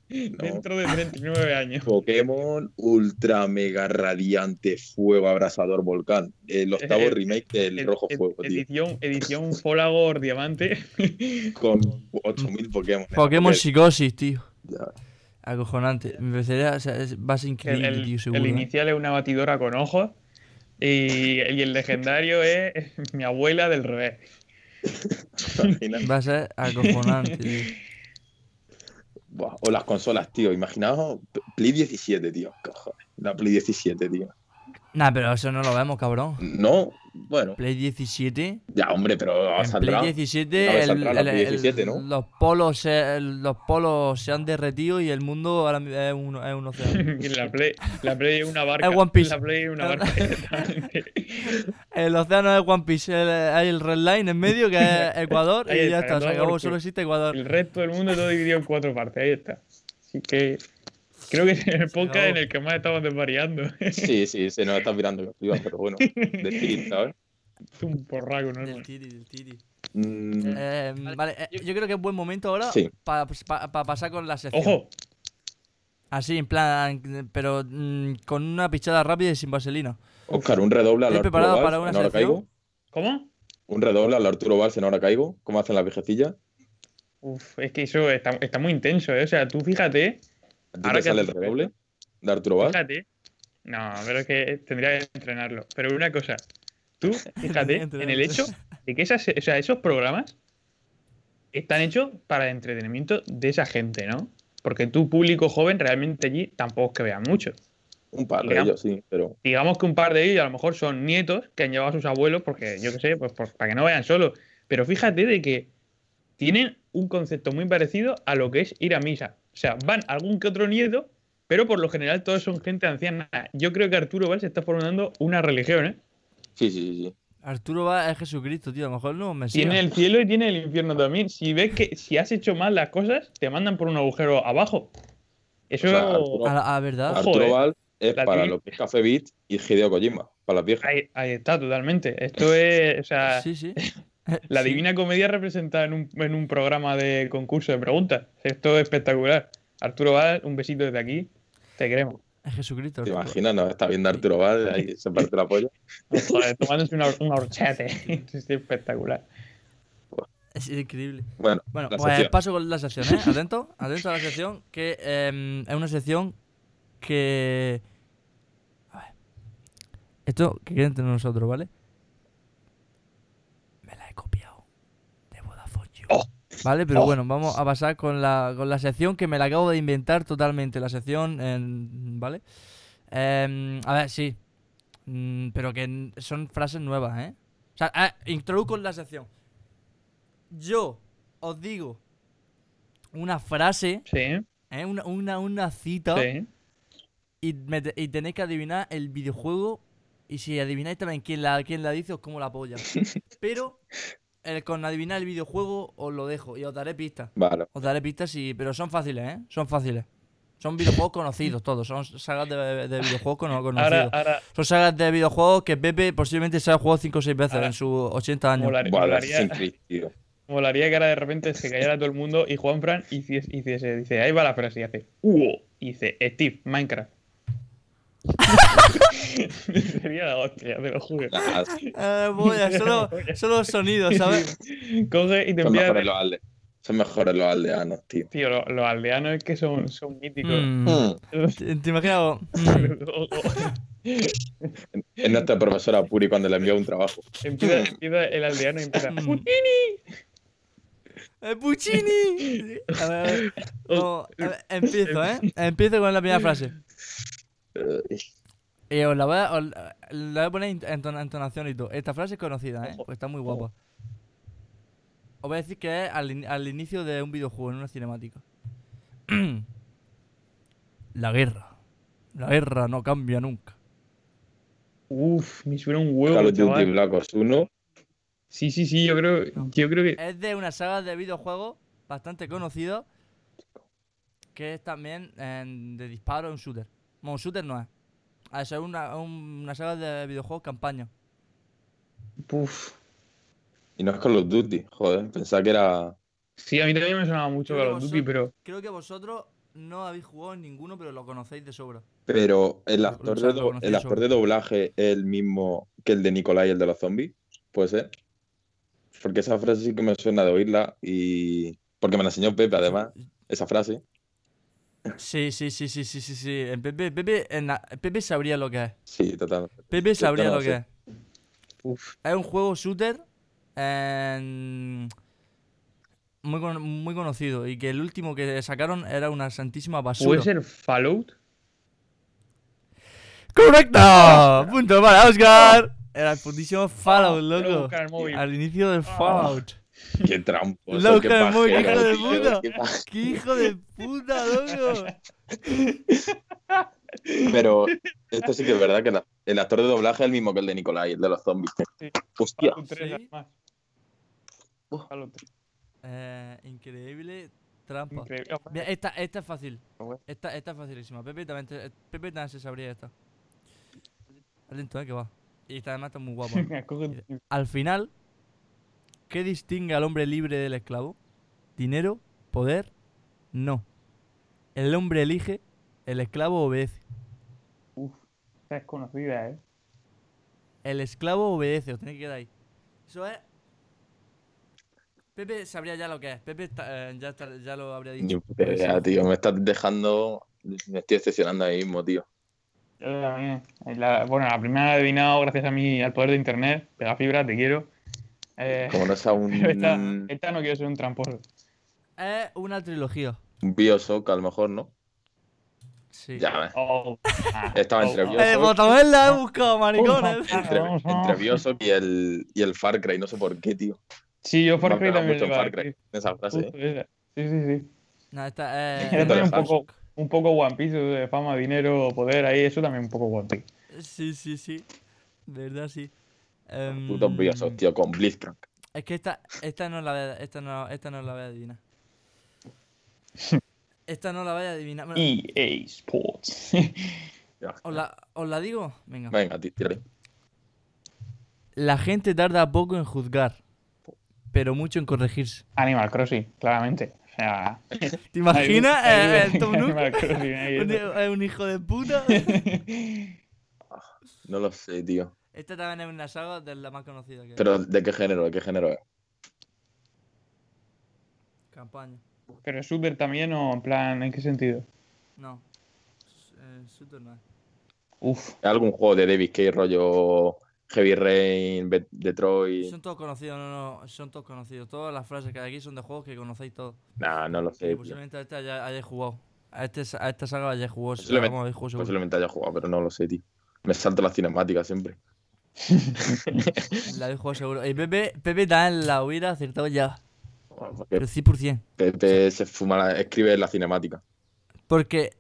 [SPEAKER 3] Dentro de 39 años.
[SPEAKER 2] Pokémon Ultra Mega Radiante Fuego Abrasador Volcán. El octavo
[SPEAKER 3] Eh,
[SPEAKER 2] remake del Rojo
[SPEAKER 3] ed-
[SPEAKER 2] Fuego, tío.
[SPEAKER 3] edición, edición Folagor Diamante. <laughs>
[SPEAKER 2] Con 8000 Pokémon.
[SPEAKER 1] Pokémon Psicosis, tío.
[SPEAKER 2] ya.
[SPEAKER 1] Acojonante. Me parecería, o sea, es- va a ser increíble,
[SPEAKER 3] el-
[SPEAKER 1] tío,
[SPEAKER 3] el
[SPEAKER 1] seguro. ¿eh?
[SPEAKER 3] inicial es una batidora con ojos. Y, y el legendario es mi abuela del revés. <laughs>
[SPEAKER 1] Va a ser acojonante, tío. <laughs>
[SPEAKER 2] Buah, O las consolas, tío. Imaginaos Play 17, tío. Cojones. La Play 17, tío.
[SPEAKER 1] Nah, pero eso no lo vemos, cabrón.
[SPEAKER 2] No, bueno.
[SPEAKER 1] Play 17.
[SPEAKER 2] Ya, hombre, pero
[SPEAKER 1] En
[SPEAKER 2] saldrá.
[SPEAKER 1] Play 17,
[SPEAKER 2] Una vez
[SPEAKER 1] el-
[SPEAKER 2] saldrá la
[SPEAKER 1] el-
[SPEAKER 2] Play
[SPEAKER 1] el-
[SPEAKER 2] 17, ¿no?
[SPEAKER 1] los, polos se, el- los polos se han derretido y el mundo ahora es un, es un océano. <laughs>
[SPEAKER 3] La Play, la Play es una barca.
[SPEAKER 1] Es One Piece.
[SPEAKER 3] La Play es una barca. <laughs> <laughs>
[SPEAKER 1] el océano es One Piece. el- hay el red line en medio que es Ecuador
[SPEAKER 3] Ahí
[SPEAKER 1] y ya
[SPEAKER 3] está.
[SPEAKER 1] Se acabó, solo existe Ecuador.
[SPEAKER 3] El resto del mundo todo dividido en cuatro partes. Ahí está. Así que creo que es el podcast en el que más estamos desvariando.
[SPEAKER 2] Sí, sí, se nos está mirando pero bueno. De Spirit, ¿sabes?
[SPEAKER 3] Es un porraco, ¿no?
[SPEAKER 1] Del tiri, del tiri.
[SPEAKER 2] Mm,
[SPEAKER 1] Eh, vale, eh, yo creo que es buen momento ahora
[SPEAKER 2] Sí.
[SPEAKER 1] para pasar con la sección.
[SPEAKER 3] Ojo,
[SPEAKER 1] Así, en plan, pero mm, con una pichada rápida y sin vaselina.
[SPEAKER 2] Oscar, un redoble a la
[SPEAKER 1] ¿Estáis
[SPEAKER 2] Arturo
[SPEAKER 1] preparados
[SPEAKER 2] Valls,
[SPEAKER 1] para una
[SPEAKER 2] en caigo.
[SPEAKER 3] ¿cómo?
[SPEAKER 2] Un redoble a la Arturo Valls en ahora caigo. ¿Cómo hacen las viejecillas?
[SPEAKER 3] Uf, es que eso está, está muy intenso, ¿eh? O sea, tú fíjate,
[SPEAKER 2] ¿A ti
[SPEAKER 3] Ahora
[SPEAKER 2] te
[SPEAKER 3] que-
[SPEAKER 2] sale el redoble de Arturo Valls?
[SPEAKER 3] fíjate. No, pero es que tendría que entrenarlo. Pero una cosa, tú <laughs> fíjate en el hecho de que esas, o sea, esos programas están hechos para el entretenimiento de esa gente, ¿no? Porque tu público joven realmente allí tampoco es que vean mucho.
[SPEAKER 2] Un par de
[SPEAKER 3] Digamos-
[SPEAKER 2] ellos, sí, pero
[SPEAKER 3] Digamos que un par de ellos a lo mejor son nietos que han llevado a sus abuelos porque, yo qué sé, pues por- para que no vayan solos. Pero fíjate de que tienen un concepto muy parecido a lo que es ir a misa. O sea, van algún que otro nieto, pero por lo general todos son gente anciana. Yo creo que Arturo Valls está formando una religión, ¿eh?
[SPEAKER 2] sí, sí, sí. sí.
[SPEAKER 1] Arturo va es Jesucristo, tío. A lo mejor no me
[SPEAKER 3] Tiene el cielo y tiene el infierno también. Si ves que si has hecho mal las cosas, te mandan por un agujero abajo. Eso
[SPEAKER 2] O sea, Arturo-
[SPEAKER 1] A, la- a verdad.
[SPEAKER 3] Ojo,
[SPEAKER 2] Arturo
[SPEAKER 3] eh.
[SPEAKER 2] Valls es
[SPEAKER 3] La
[SPEAKER 2] para
[SPEAKER 3] tía-
[SPEAKER 2] lo que es Café Beat y Hideo Kojima, para las viejas.
[SPEAKER 3] ahí, ahí está, totalmente. Esto es, o sea,
[SPEAKER 1] Sí, sí. <laughs> <laughs>
[SPEAKER 3] La
[SPEAKER 1] Sí.
[SPEAKER 3] Divina Comedia representada en un, en un programa de concurso de preguntas. Esto es espectacular. Arturo Valls, un besito desde aquí. Te queremos.
[SPEAKER 1] Es Jesucristo.
[SPEAKER 2] ¿Te imaginas? No, está viendo Arturo Valls, ahí <laughs> se parte la polla.
[SPEAKER 3] Joder, tomándose una, un horchate. Es <laughs> espectacular.
[SPEAKER 1] Es increíble.
[SPEAKER 2] Bueno,
[SPEAKER 1] Bueno, pues
[SPEAKER 2] sección.
[SPEAKER 1] paso con la sección, ¿eh? Atento, atento a la sección, que em, es una sección que... A ver. Esto que queda entre nosotros, ¿vale? Me la he copiado de Vodafone You.
[SPEAKER 3] Oh.
[SPEAKER 1] ¿Vale? Pero
[SPEAKER 3] Oh.
[SPEAKER 1] bueno, vamos a pasar con la, con la sección que me la acabo de inventar totalmente. La sección, en- ¿vale? Em, a ver, sí. Mm, pero que son frases nuevas, ¿eh? O sea, ah, introduzco la sección. Yo os digo una frase,
[SPEAKER 3] Sí,
[SPEAKER 1] ¿eh? una, una, una cita,
[SPEAKER 3] sí.
[SPEAKER 1] y, me te- y tenéis que adivinar el videojuego. Y si adivináis también quién la, quién la dice, os como la polla. <laughs> Pero eh, con adivinar el videojuego os lo dejo y os daré pistas.
[SPEAKER 2] Vale.
[SPEAKER 1] Os daré pistas, y, pero son fáciles, ¿eh? Son fáciles. Son videojuegos conocidos todos, son sagas de, de videojuegos cono- conocidos.
[SPEAKER 3] Ahora, ahora
[SPEAKER 1] Son sagas de videojuegos que Pepe posiblemente se ha jugado 5 o 6 veces
[SPEAKER 3] Ahora,
[SPEAKER 1] en sus 80 años.
[SPEAKER 3] molaría,
[SPEAKER 2] tío.
[SPEAKER 3] molaría que ahora de repente se callara todo el mundo y Juanfran hiciese, hiciese- dice, ahí va la frase y hace, ¡Uo! Y dice, Steve, Minecraft. <laughs> Sería la hostia, te lo juro.
[SPEAKER 1] Voy, solo, solo sonidos, ¿sabes?
[SPEAKER 3] Coge y te
[SPEAKER 2] son
[SPEAKER 3] empieza a
[SPEAKER 2] mejores los alde. Son mejores los aldeanos, tío.
[SPEAKER 3] Tío, lo- los aldeanos es que son, son míticos.
[SPEAKER 1] Mm. ¿Te, te imaginas? <laughs> Mm,
[SPEAKER 2] Es nuestra profesora Puri cuando le envió un trabajo.
[SPEAKER 3] empieza, empieza el aldeano y empieza.
[SPEAKER 1] Mm.
[SPEAKER 3] "Putini".
[SPEAKER 1] ¡Eh, Puccini! A ver, a ver. No, a ver, empiezo, ¿eh? Empiezo con la primera frase. Y os la voy a, os la la voy a poner en entona- entonación y todo. Esta frase es conocida, ¿eh? Pues está muy guapa. Os voy a decir que es al, in- al inicio de un videojuego, en una cinemática. <clears throat> la guerra. La guerra no cambia nunca.
[SPEAKER 3] Uf, me suena un huevo,
[SPEAKER 2] Call of Duty. Black Ops 1.
[SPEAKER 3] Sí, sí, sí, yo creo, yo creo que.
[SPEAKER 1] Es de una saga de videojuegos bastante conocido. Que es también eh, de disparo, un shooter. Bueno, shooter no es. Ah, Es una, un- una saga de videojuegos campaña.
[SPEAKER 3] Uf.
[SPEAKER 2] Y no es Call of Duty, joder, pensaba que era.
[SPEAKER 3] Sí, a mí también me sonaba mucho
[SPEAKER 1] Creo
[SPEAKER 3] Call of Duty, pero.
[SPEAKER 1] Creo que vosotros no habéis jugado en ninguno, pero lo conocéis de sobra.
[SPEAKER 2] Pero el actor, de, do- el actor de doblaje es el mismo que el de Nicolai, el de los zombies, puede ser. Porque esa frase sí que me suena de oírla y. Porque me la enseñó Pepe, además, esa frase.
[SPEAKER 1] Sí, sí, sí, sí, sí, sí, sí. En Pepe, Pepe, en la- Pepe sabría lo que es.
[SPEAKER 2] Sí, total.
[SPEAKER 1] Pepe sabría lo que es.
[SPEAKER 3] Uf.
[SPEAKER 1] Es un juego shooter en- muy, con- muy conocido y que el último que sacaron era una santísima basura.
[SPEAKER 3] ¿Puede ser Fallout?
[SPEAKER 1] ¡Correcto! Punto para Oscar. Era el putísimo Fallout,
[SPEAKER 3] Voy a
[SPEAKER 1] loco.
[SPEAKER 3] el.
[SPEAKER 1] Al inicio del
[SPEAKER 3] Ah.
[SPEAKER 1] Fallout.
[SPEAKER 2] Qué tramposo,
[SPEAKER 1] Loco,
[SPEAKER 2] qué
[SPEAKER 1] muy hijo de
[SPEAKER 2] tío,
[SPEAKER 1] puta.
[SPEAKER 2] qué paj-
[SPEAKER 1] ¡Qué hijo de puta, loco!
[SPEAKER 2] Pero esto sí que es verdad que la- el actor de doblaje es el mismo que el de Nicolai, el de los zombies.
[SPEAKER 3] Sí.
[SPEAKER 2] Hostia.
[SPEAKER 3] Fallout 3,
[SPEAKER 1] ¿Sí?
[SPEAKER 3] además. Fallout 3.
[SPEAKER 1] Eh, increíble trampa.
[SPEAKER 3] Increíble.
[SPEAKER 1] Mira, esta, esta es fácil. Esta, esta es facilísima. Pepe también, te- Pepe también se sabría esta. Atento, eh, que va. Y esta además está muy guapa. <laughs> Al final, ¿qué distingue al hombre libre del esclavo? ¿Dinero? ¿Poder? No. El hombre elige, el esclavo obedece.
[SPEAKER 3] Uf, esta es conocida, ¿eh?
[SPEAKER 1] El esclavo obedece, os tenéis que quedar ahí. Eso es. Pepe sabría ya lo que es. Pepe está- eh, ya, está- ya lo habría dicho. Lo-
[SPEAKER 2] tío. Me estás dejando. Me estoy decepcionando ahí mismo, tío.
[SPEAKER 3] Yo también. La- bueno, la primera la he adivinado gracias a mí, al poder de internet. Pega fibra, te quiero. Eh,
[SPEAKER 2] Como no sea un, <laughs>
[SPEAKER 3] esta, esta no quiero ser un tramposo.
[SPEAKER 1] Es una trilogía.
[SPEAKER 2] un Bioshock, a lo mejor, ¿no?
[SPEAKER 1] Sí.
[SPEAKER 2] Ya ves.
[SPEAKER 3] Oh, ah,
[SPEAKER 2] Estaba
[SPEAKER 3] oh,
[SPEAKER 2] entre
[SPEAKER 3] oh.
[SPEAKER 2] Bioshock.
[SPEAKER 1] Eh, Botamel la he buscado, maricones.
[SPEAKER 2] Entre,
[SPEAKER 3] Vamos,
[SPEAKER 2] entre. Bioshock y el, y el Far Cry, no sé por qué, tío.
[SPEAKER 3] Sí, yo Far Cry también
[SPEAKER 2] mucho en Far Cry, esa frase.
[SPEAKER 3] Esa. Sí, sí, sí.
[SPEAKER 1] No, esta es.
[SPEAKER 3] Un poco, un poco One Piece, de fama, dinero, poder, ahí, eso también un poco One Piece.
[SPEAKER 1] Sí, sí, sí. Verdad, sí.
[SPEAKER 2] Puto
[SPEAKER 1] Em,
[SPEAKER 2] Bioshock, tío, con Blitzcrank.
[SPEAKER 1] Es que esta, esta no la voy a, esta no, esta no la voy a adivinar. <laughs> Esta no la voy a adivinar. Bueno,
[SPEAKER 3] EA Sports. <laughs>
[SPEAKER 2] Ya.
[SPEAKER 1] ¿os, la, os la digo? Venga.
[SPEAKER 2] Venga, tí- tírale.
[SPEAKER 1] La gente tarda poco en juzgar, pero mucho en corregirse.
[SPEAKER 3] Animal Crossing, claramente. O sea. <laughs>
[SPEAKER 1] ¿Te imaginas
[SPEAKER 3] ahí-
[SPEAKER 1] eh,
[SPEAKER 3] ahí-
[SPEAKER 1] el Tom Nook?
[SPEAKER 3] Animal Crossing, ahí
[SPEAKER 1] Un, eh, un hijo de puta.
[SPEAKER 2] No lo sé, tío.
[SPEAKER 1] Esta también es una saga de la más conocida que.
[SPEAKER 2] Pero, ¿de qué género? ¿De qué género es?
[SPEAKER 1] Campaña.
[SPEAKER 3] Pero shooter también o en plan, ¿en qué sentido?
[SPEAKER 1] No. Eh, shooter no es.
[SPEAKER 3] Uf.
[SPEAKER 2] ¿Es algún juego de David Cage, rollo Heavy Rain, Bet- Detroit?
[SPEAKER 1] Son todos conocidos, no, no, son todos conocidos. Todas las frases que hay aquí son de juegos que conocéis todos.
[SPEAKER 2] Nah, no lo
[SPEAKER 1] Y
[SPEAKER 2] sé. tío.
[SPEAKER 1] posiblemente a esta ya hayáis jugado. A, este, a esta saga hayáis jugado.
[SPEAKER 2] Posiblemente-
[SPEAKER 1] jugado.
[SPEAKER 2] Posiblemente haya jugado, pero no lo sé, tío. Me salto las cinemáticas siempre.
[SPEAKER 1] La habéis jugado seguro. Y Pepe, Pepe también la hubiera acertado ya.
[SPEAKER 2] Porque
[SPEAKER 1] Pero 100%.
[SPEAKER 2] Pepe se fuma la- escribe la cinemática.
[SPEAKER 1] Porque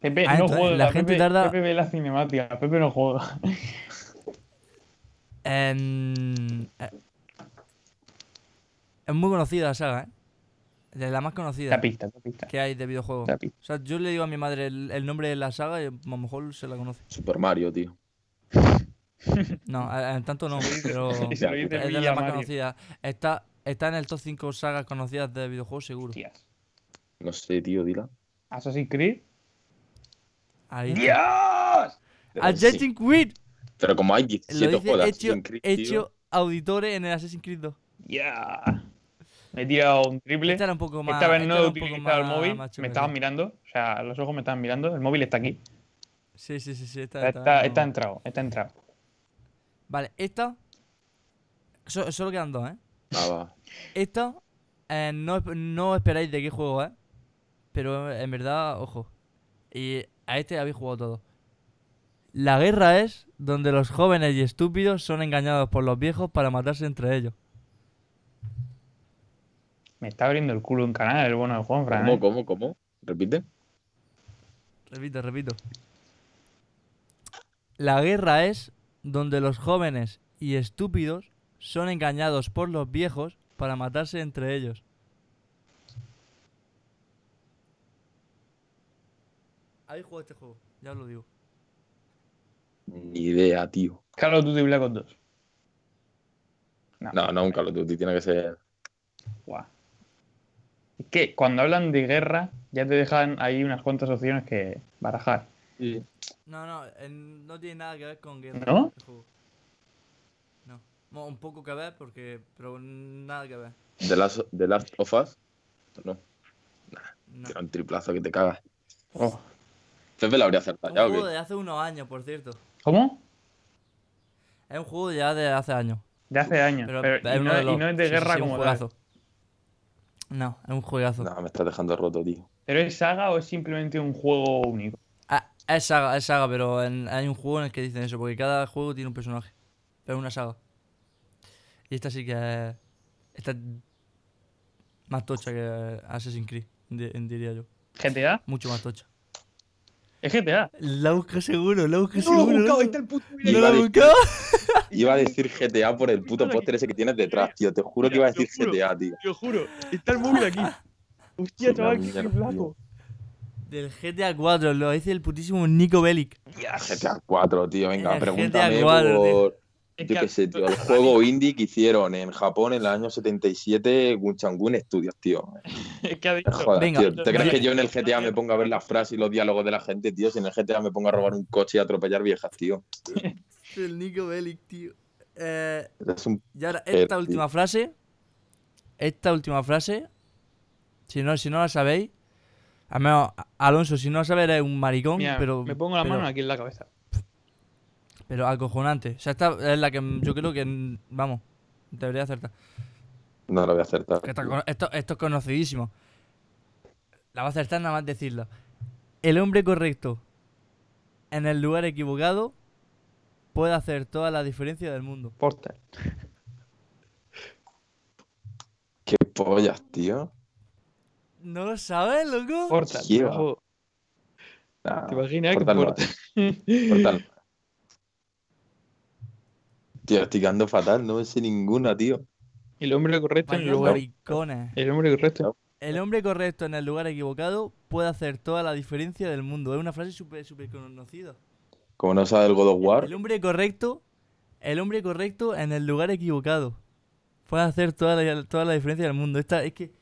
[SPEAKER 3] Pepe
[SPEAKER 1] Ah,
[SPEAKER 3] no
[SPEAKER 1] entonces,
[SPEAKER 3] juega.
[SPEAKER 1] la gente
[SPEAKER 3] Pepe,
[SPEAKER 1] tarda-
[SPEAKER 3] Pepe ve la cinemática. Pepe no juega.
[SPEAKER 1] en- eh, es muy conocida la saga, ¿eh? De la más conocida
[SPEAKER 3] La pista, la pista.
[SPEAKER 1] que hay de videojuegos.
[SPEAKER 3] La pista.
[SPEAKER 1] O sea, yo le digo a mi madre el, el nombre de la saga y a lo mejor se la conoce.
[SPEAKER 2] Super Mario, tío. <laughs>
[SPEAKER 1] No, a- tanto no, pero <laughs> es de más
[SPEAKER 3] Mario.
[SPEAKER 1] conocida. Está, está en el top 5 sagas conocidas de videojuegos seguro.
[SPEAKER 2] No sé, tío, dila.
[SPEAKER 3] Assassin's Creed.
[SPEAKER 1] Ahí está.
[SPEAKER 3] ¡Dios!
[SPEAKER 1] Assassin's Creed.
[SPEAKER 2] Pero como hay
[SPEAKER 1] Lo
[SPEAKER 2] 17
[SPEAKER 1] dice
[SPEAKER 2] juegos de Assassin's Creed, tío,
[SPEAKER 1] hecho auditores en el Assassin's Creed 2.
[SPEAKER 3] ¡Ya! Me he tirado un triple.
[SPEAKER 1] Esta era un poco más.
[SPEAKER 3] Esta vez no he utilizado el móvil.
[SPEAKER 1] más
[SPEAKER 3] Me estaban
[SPEAKER 1] sí.
[SPEAKER 3] mirando. O sea, los ojos me estaban mirando. El móvil está aquí.
[SPEAKER 1] Sí, sí, sí, sí.
[SPEAKER 3] Está, está,
[SPEAKER 1] no-
[SPEAKER 3] está entrado. Está entrado.
[SPEAKER 1] Vale, esta. so- solo quedan dos, ¿eh?
[SPEAKER 2] Ah, va.
[SPEAKER 1] Esta eh, no, no esperáis de qué juego es. Pero en verdad, ojo. Y a este habéis jugado todo. La guerra es donde los jóvenes y estúpidos son engañados por los viejos para matarse entre ellos.
[SPEAKER 3] Me está abriendo el culo un canal el bueno de Juanfran.
[SPEAKER 2] ¿Cómo,
[SPEAKER 3] ¿eh?
[SPEAKER 2] cómo, cómo? ¿Repite?
[SPEAKER 1] Repito, repito. La guerra es donde los jóvenes y estúpidos son engañados por los viejos para matarse entre ellos. ¿Habéis jugado este juego? Ya os lo digo.
[SPEAKER 2] Ni idea, tío.
[SPEAKER 3] Call of Duty Black Ops 2.
[SPEAKER 2] No, no, un Call of Duty, tiene que ser.
[SPEAKER 3] Guau. Es que cuando hablan de guerra, ya te dejan ahí unas cuantas opciones que barajar.
[SPEAKER 1] No, no, no tiene nada que ver con guerra.
[SPEAKER 3] ¿No?
[SPEAKER 1] juego. No. Bueno, un poco que ver, porque. Pero nada que ver.
[SPEAKER 2] ¿The Last, The Last of Us? No,
[SPEAKER 1] No.
[SPEAKER 2] era un triplazo que te cagas.
[SPEAKER 3] Oh.
[SPEAKER 2] Pepe lo habría acertado
[SPEAKER 1] Un
[SPEAKER 2] ya, ¿o
[SPEAKER 1] juego
[SPEAKER 2] qué?
[SPEAKER 1] de hace unos años, por cierto.
[SPEAKER 3] ¿Cómo?
[SPEAKER 1] Es un juego ya de hace años.
[SPEAKER 3] De hace años.
[SPEAKER 1] Pero,
[SPEAKER 3] Pero,
[SPEAKER 1] es
[SPEAKER 3] y, no,
[SPEAKER 1] de los-
[SPEAKER 3] y no es de
[SPEAKER 1] sí, sí,
[SPEAKER 3] guerra
[SPEAKER 1] sí,
[SPEAKER 3] como tal.
[SPEAKER 1] No, es un juegazo.
[SPEAKER 2] No, me estás dejando roto, tío.
[SPEAKER 3] ¿Pero es saga o es simplemente un juego único?
[SPEAKER 1] Es saga, es saga, pero en- hay un juego en el que dicen eso, porque cada juego tiene un personaje. Pero es una saga. Y esta sí que es. Esta es más tocha que Assassin's Creed, di- diría yo.
[SPEAKER 3] ¿GTA?
[SPEAKER 1] Mucho más tocha.
[SPEAKER 3] ¿Es GTA?
[SPEAKER 1] La busca seguro, la busca
[SPEAKER 3] No lo he
[SPEAKER 1] seguro.
[SPEAKER 3] buscado,
[SPEAKER 1] ¿no?
[SPEAKER 3] está el puto
[SPEAKER 1] ¿No
[SPEAKER 2] Iba
[SPEAKER 1] la
[SPEAKER 2] a decir-
[SPEAKER 1] buscado? <laughs>
[SPEAKER 2] Iba a decir GTA por el puto póster ese que tienes detrás, tío. Te juro que iba a decir
[SPEAKER 3] lo.
[SPEAKER 2] GTA, tío.
[SPEAKER 3] Te lo juro, está el móvil aquí. <laughs> Hostia, chaval, qué flaco.
[SPEAKER 1] Del GTA 4, lo dice el putísimo Nico Bellic.
[SPEAKER 2] GTA 4, tío. Venga,
[SPEAKER 1] El
[SPEAKER 2] pregúntame
[SPEAKER 1] GTA 4, tío.
[SPEAKER 2] por. Yo qué sé, tío. El juego indie que hicieron en Japón en el año 77, Gunchangun Studios, tío. <laughs>
[SPEAKER 3] Es que ha dicho.
[SPEAKER 2] Joder,
[SPEAKER 1] Venga.
[SPEAKER 2] tío. ¿Te crees que yo en el GTA me ponga a ver las frases y los diálogos de la gente, tío? Si en el GTA me pongo a robar un coche y a atropellar viejas, tío. <laughs>
[SPEAKER 1] El Nico Bellic, tío. Eh,
[SPEAKER 2] un.
[SPEAKER 1] y ahora, esta última frase. Esta última frase. Si no, si no la sabéis. Al menos, Alonso, si no la sabes, eres un maricón,
[SPEAKER 3] Mira,
[SPEAKER 1] pero.
[SPEAKER 3] me pongo la
[SPEAKER 1] pero-
[SPEAKER 3] mano aquí en la cabeza.
[SPEAKER 1] Pero acojonante. O sea, esta es la que yo creo que. Vamos, debería acertar.
[SPEAKER 2] No lo voy a acertar.
[SPEAKER 1] Esta- esto, esto es conocidísimo. La va a acertar nada más decirlo. El hombre correcto en el lugar equivocado puede hacer toda la diferencia del mundo.
[SPEAKER 3] Portal.
[SPEAKER 2] ¿Qué pollas, tío?
[SPEAKER 1] ¿No lo sabes, loco?
[SPEAKER 3] Portal.
[SPEAKER 2] Lleva. Nah,
[SPEAKER 3] ¿Te imaginas que
[SPEAKER 2] Portal no
[SPEAKER 3] Portal? <laughs>
[SPEAKER 2] Portal. Tío, estoy quedando fatal, no sé ninguna, tío.
[SPEAKER 3] El hombre correcto en el lugar.
[SPEAKER 1] maricones.
[SPEAKER 3] El hombre correcto.
[SPEAKER 1] El hombre correcto en el lugar equivocado puede hacer toda la diferencia del mundo. Es una frase súper, súper conocida.
[SPEAKER 2] Como no sabe el God of War,
[SPEAKER 1] El hombre correcto, el hombre correcto en el lugar equivocado puede hacer toda la, toda la diferencia del mundo. Esta es que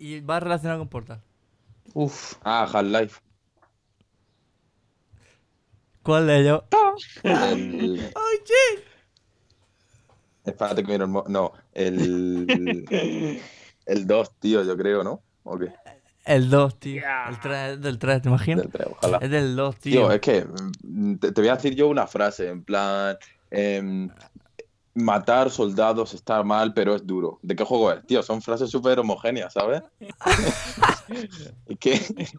[SPEAKER 1] y va relacionado con Portal.
[SPEAKER 3] Uf.
[SPEAKER 2] Ah, Half-Life.
[SPEAKER 1] ¿Cuál de ellos?
[SPEAKER 2] El...
[SPEAKER 1] ¡Ay, che!
[SPEAKER 2] Espérate que miro el... No, el... El 2, tío, yo creo, ¿no? ¿O qué?
[SPEAKER 1] El 2, tío. El 3, del 3, ¿te imaginas?
[SPEAKER 2] Del 3, ojalá.
[SPEAKER 1] Es del 2, tío.
[SPEAKER 2] Tío, es que mm, te, te voy a decir yo una frase, en plan... em, matar soldados está mal, pero es duro. ¿De qué juego es? Tío, son frases súper homogéneas, ¿sabes? <laughs> es que... <laughs>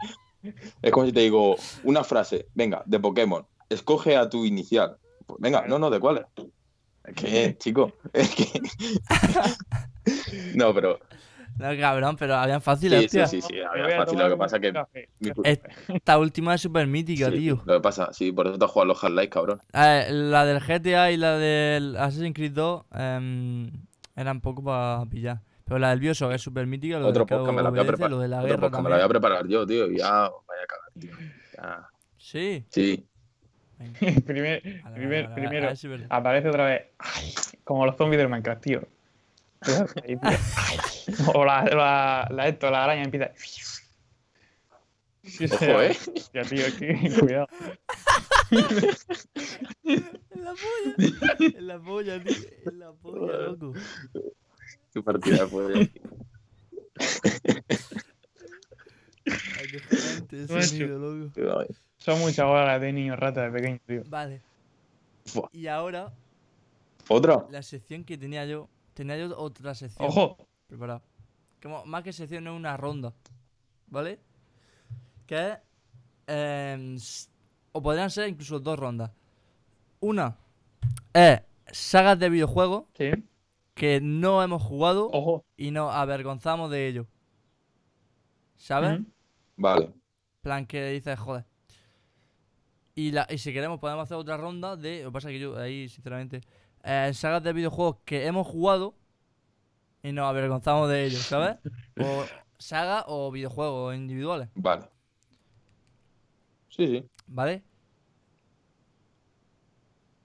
[SPEAKER 2] Es como si te digo una frase, venga, de Pokémon, escoge a tu inicial. Pues venga, no, no, ¿de cuál es? Que, chico, es que... <laughs> no, pero...
[SPEAKER 1] No, cabrón, pero habían
[SPEAKER 2] Sí,
[SPEAKER 1] fáciles,
[SPEAKER 2] sí,
[SPEAKER 1] tío.
[SPEAKER 2] sí, sí,
[SPEAKER 3] Me
[SPEAKER 2] había
[SPEAKER 3] voy a
[SPEAKER 2] fácil. Lo que pasa que...
[SPEAKER 1] Esta última es súper mítica,
[SPEAKER 2] sí,
[SPEAKER 1] tío.
[SPEAKER 2] Lo que pasa, sí, por eso te has jugado los Half-Life, cabrón.
[SPEAKER 1] Eh, la del GTA y la del Assassin's Creed 2 em, eran poco para pillar. Pero la del Bioshock es súper mítica. Lo
[SPEAKER 2] Otro podcast me la voy a preparar.
[SPEAKER 1] Lo de la
[SPEAKER 2] Otro
[SPEAKER 1] guerra
[SPEAKER 2] podcast me la voy a preparar yo, tío. y Ya, vaya a cagar, tío. Ya.
[SPEAKER 1] Sí.
[SPEAKER 2] Sí. <laughs>
[SPEAKER 3] Primer- primero,
[SPEAKER 1] a ver si es verdad.
[SPEAKER 3] aparece otra vez. Ay, como los zombies del Minecraft, tío. Ahí, tío. Ay. O la, la, la, esto, la araña empieza. Sí,
[SPEAKER 2] Ojo, ¿eh?
[SPEAKER 3] Ya, tío, que, cuidado.
[SPEAKER 1] En la polla. En la polla, tío. En la polla, loco.
[SPEAKER 2] Tu partida fue.
[SPEAKER 1] Acojonante ese
[SPEAKER 3] Macho.
[SPEAKER 1] sonido, loco.
[SPEAKER 3] Son muchas horas de niño rata de pequeño, tío.
[SPEAKER 1] Vale. Y ahora,
[SPEAKER 2] ¿Otra?
[SPEAKER 1] la sección que tenía yo tenía yo otra sección
[SPEAKER 3] Ojo,
[SPEAKER 1] preparada. Como, más que sección es una ronda. ¿Vale? Que es. s- o podrían ser incluso dos rondas. Una es sagas de videojuegos
[SPEAKER 3] sí,
[SPEAKER 1] que no hemos jugado
[SPEAKER 3] ojo.
[SPEAKER 1] y nos avergonzamos de ello. ¿Sabes?
[SPEAKER 2] Vale.
[SPEAKER 1] plan que dices, joder. Y, la, y si queremos podemos hacer otra ronda de... Lo que pasa es que yo ahí, sinceramente... eh, sagas de videojuegos que hemos jugado y nos avergonzamos de ellos, ¿sabes? <laughs> O sagas o videojuegos individuales,
[SPEAKER 2] Vale. Sí, sí.
[SPEAKER 1] ¿vale?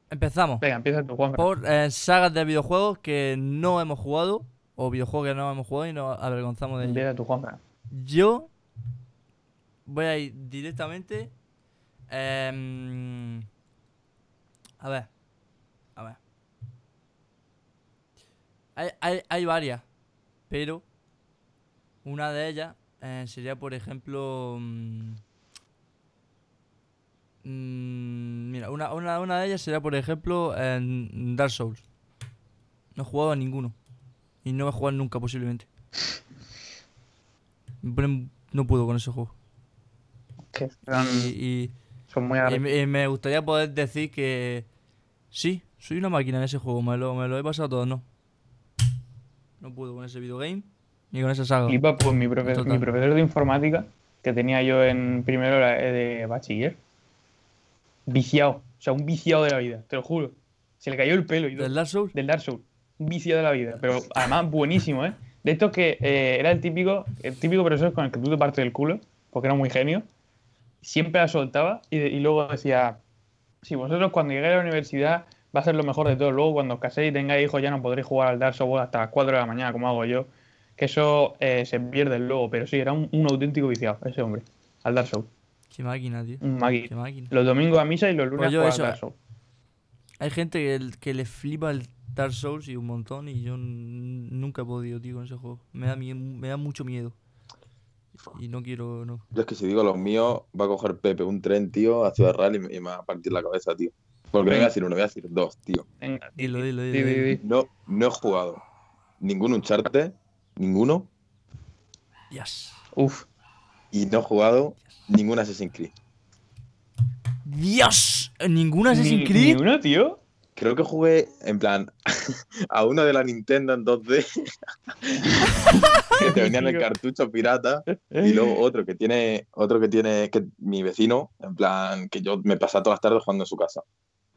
[SPEAKER 1] Empezamos.
[SPEAKER 3] Venga, empieza tú, Juan.
[SPEAKER 1] Por eh, sagas de videojuegos que no hemos jugado o videojuegos que no hemos jugado y nos avergonzamos de ellos.
[SPEAKER 3] Empieza tú, Juan.
[SPEAKER 1] Yo voy a ir directamente. em, a ver. A ver. Hay, hay, hay varias. Pero una de ellas eh, sería, por ejemplo. mm, mm, mira, una, una, una de ellas sería, por ejemplo, en Dark Souls. No he jugado a ninguno. Y no voy a jugar nunca, posiblemente. No puedo con ese juego.
[SPEAKER 3] Que son,
[SPEAKER 1] Y, y-
[SPEAKER 3] son muy
[SPEAKER 1] y
[SPEAKER 3] arre-
[SPEAKER 1] me- y me gustaría poder decir que sí, soy una máquina en ese juego, me lo, me lo he pasado todo, no. No puedo con ese videogame ni con esa saga.
[SPEAKER 3] Flipa, pues mi, profe-
[SPEAKER 1] Total.
[SPEAKER 3] mi profesor de informática, que tenía yo en primero eh, de bachiller, viciado, o sea, un viciado de la vida, te lo juro. Se le cayó el pelo y.
[SPEAKER 1] ¿Del Dark Souls?
[SPEAKER 3] Del Dark Souls. Un viciado de la vida, pero además buenísimo, ¿eh? De estos que eh, era el típico, el típico profesor con el que tú te partes el culo, porque era muy genio. Siempre la soltaba y, de- y luego decía, si vosotros cuando lleguéis a la universidad va a ser lo mejor de todo. Luego cuando os caséis y tengáis hijos ya no podréis jugar al Dark Souls hasta las 4 de la mañana, como hago yo. Que eso eh, se pierde luego, pero sí, era un, un auténtico viciado ese hombre, al Dark Souls.
[SPEAKER 1] Qué máquina, tío.
[SPEAKER 3] Un magui.
[SPEAKER 1] Qué máquina.
[SPEAKER 3] Los domingos a misa y los lunes
[SPEAKER 1] Pues yo
[SPEAKER 3] a jugar
[SPEAKER 1] eso,
[SPEAKER 3] al Dark Souls.
[SPEAKER 1] Hay gente que, el- que le flipa el Dark Souls y un montón y yo nunca he podido, tío, con ese juego. Me da, me da mucho miedo. Y no quiero, no.
[SPEAKER 2] Yo es que si digo los míos, va a coger Pepe un tren, tío, a Ciudad Real y me, y me va a partir la cabeza, tío. Porque no voy a decir uno, voy a decir dos, tío.
[SPEAKER 3] Venga,
[SPEAKER 1] Dilo, dilo,
[SPEAKER 3] di,
[SPEAKER 1] dilo.
[SPEAKER 3] di,
[SPEAKER 1] dilo.
[SPEAKER 3] di.
[SPEAKER 2] No, no he jugado ningún Uncharted, ninguno,
[SPEAKER 1] Dios.
[SPEAKER 3] Uf,
[SPEAKER 2] y no he jugado ningún Assassin's Creed.
[SPEAKER 1] ¡Dios! ¿Ninguna Assassin's
[SPEAKER 3] Ni-
[SPEAKER 1] Creed?
[SPEAKER 3] Ni uno, tío.
[SPEAKER 2] Creo que jugué, en plan, <laughs> a uno de la Nintendo en 2D, <laughs> que te venía en el cartucho pirata, y luego otro que tiene, otro que tiene, que mi vecino, en plan, que yo me pasaba todas las tardes jugando en su casa.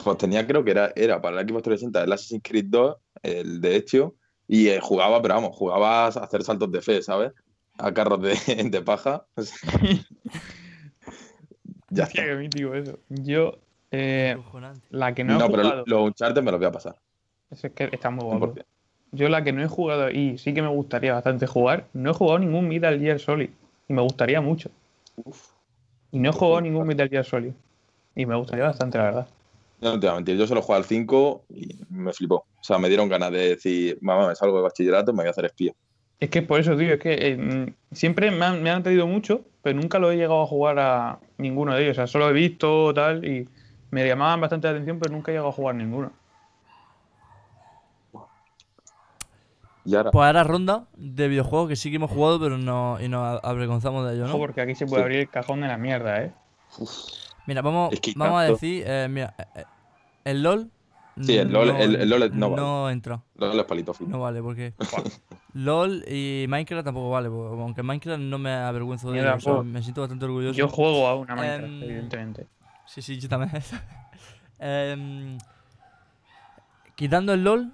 [SPEAKER 2] Pues tenía, creo que era, era para el Xbox 360 el Assassin's Creed 2, el de hecho, y eh, jugaba, pero vamos, jugaba a hacer saltos de fe, ¿sabes? A carros de, <laughs> de paja. <laughs> ya está.
[SPEAKER 3] qué mítico eso. Yo, eh, la que no,
[SPEAKER 2] No,
[SPEAKER 3] he
[SPEAKER 2] pero
[SPEAKER 3] jugado.
[SPEAKER 2] los Uncharted me los voy a pasar.
[SPEAKER 3] Eso es que está muy guapo.
[SPEAKER 2] 100%.
[SPEAKER 3] Yo la que no he jugado y sí que me gustaría bastante jugar, no he jugado ningún Metal Gear Solid. Y me gustaría mucho. Y no he jugado ningún Metal Gear Solid. Y me gustaría bastante, la verdad.
[SPEAKER 2] Yo no te voy a mentir, yo solo jugué al 5 y me flipó. O sea, me dieron ganas de decir, mamá, me salgo de bachillerato, me voy a hacer espía.
[SPEAKER 3] Es que por eso, tío, es que eh, siempre me han, me han pedido mucho, pero nunca lo he llegado a jugar a ninguno de ellos. O sea, solo he visto tal y me llamaban bastante la atención, pero nunca he llegado a jugar ninguno.
[SPEAKER 2] Y ahora,
[SPEAKER 1] Pues ahora ronda de videojuegos que sí que hemos jugado, pero no, y nos avergonzamos de ello,
[SPEAKER 3] Ojo,
[SPEAKER 1] ¿no?
[SPEAKER 3] porque aquí se puede
[SPEAKER 2] Sí.
[SPEAKER 3] abrir el cajón de la mierda, ¿eh?
[SPEAKER 1] Mira, vamos,
[SPEAKER 2] Es
[SPEAKER 1] vamos a decir, eh, mira, eh, eh, el LOL.
[SPEAKER 2] Sí, el LOL- el- el LOL no vale.
[SPEAKER 1] no entra.
[SPEAKER 2] luego los palitos finos.
[SPEAKER 1] No vale, porque LOL y Minecraft tampoco vale, porque aunque Minecraft no me avergüenzo de ello, o sea, me siento bastante orgulloso.
[SPEAKER 3] Yo juego a una Minecraft,
[SPEAKER 1] Em,
[SPEAKER 3] evidentemente.
[SPEAKER 1] Sí, sí, yo también. <laughs> Em, quitando el LOL,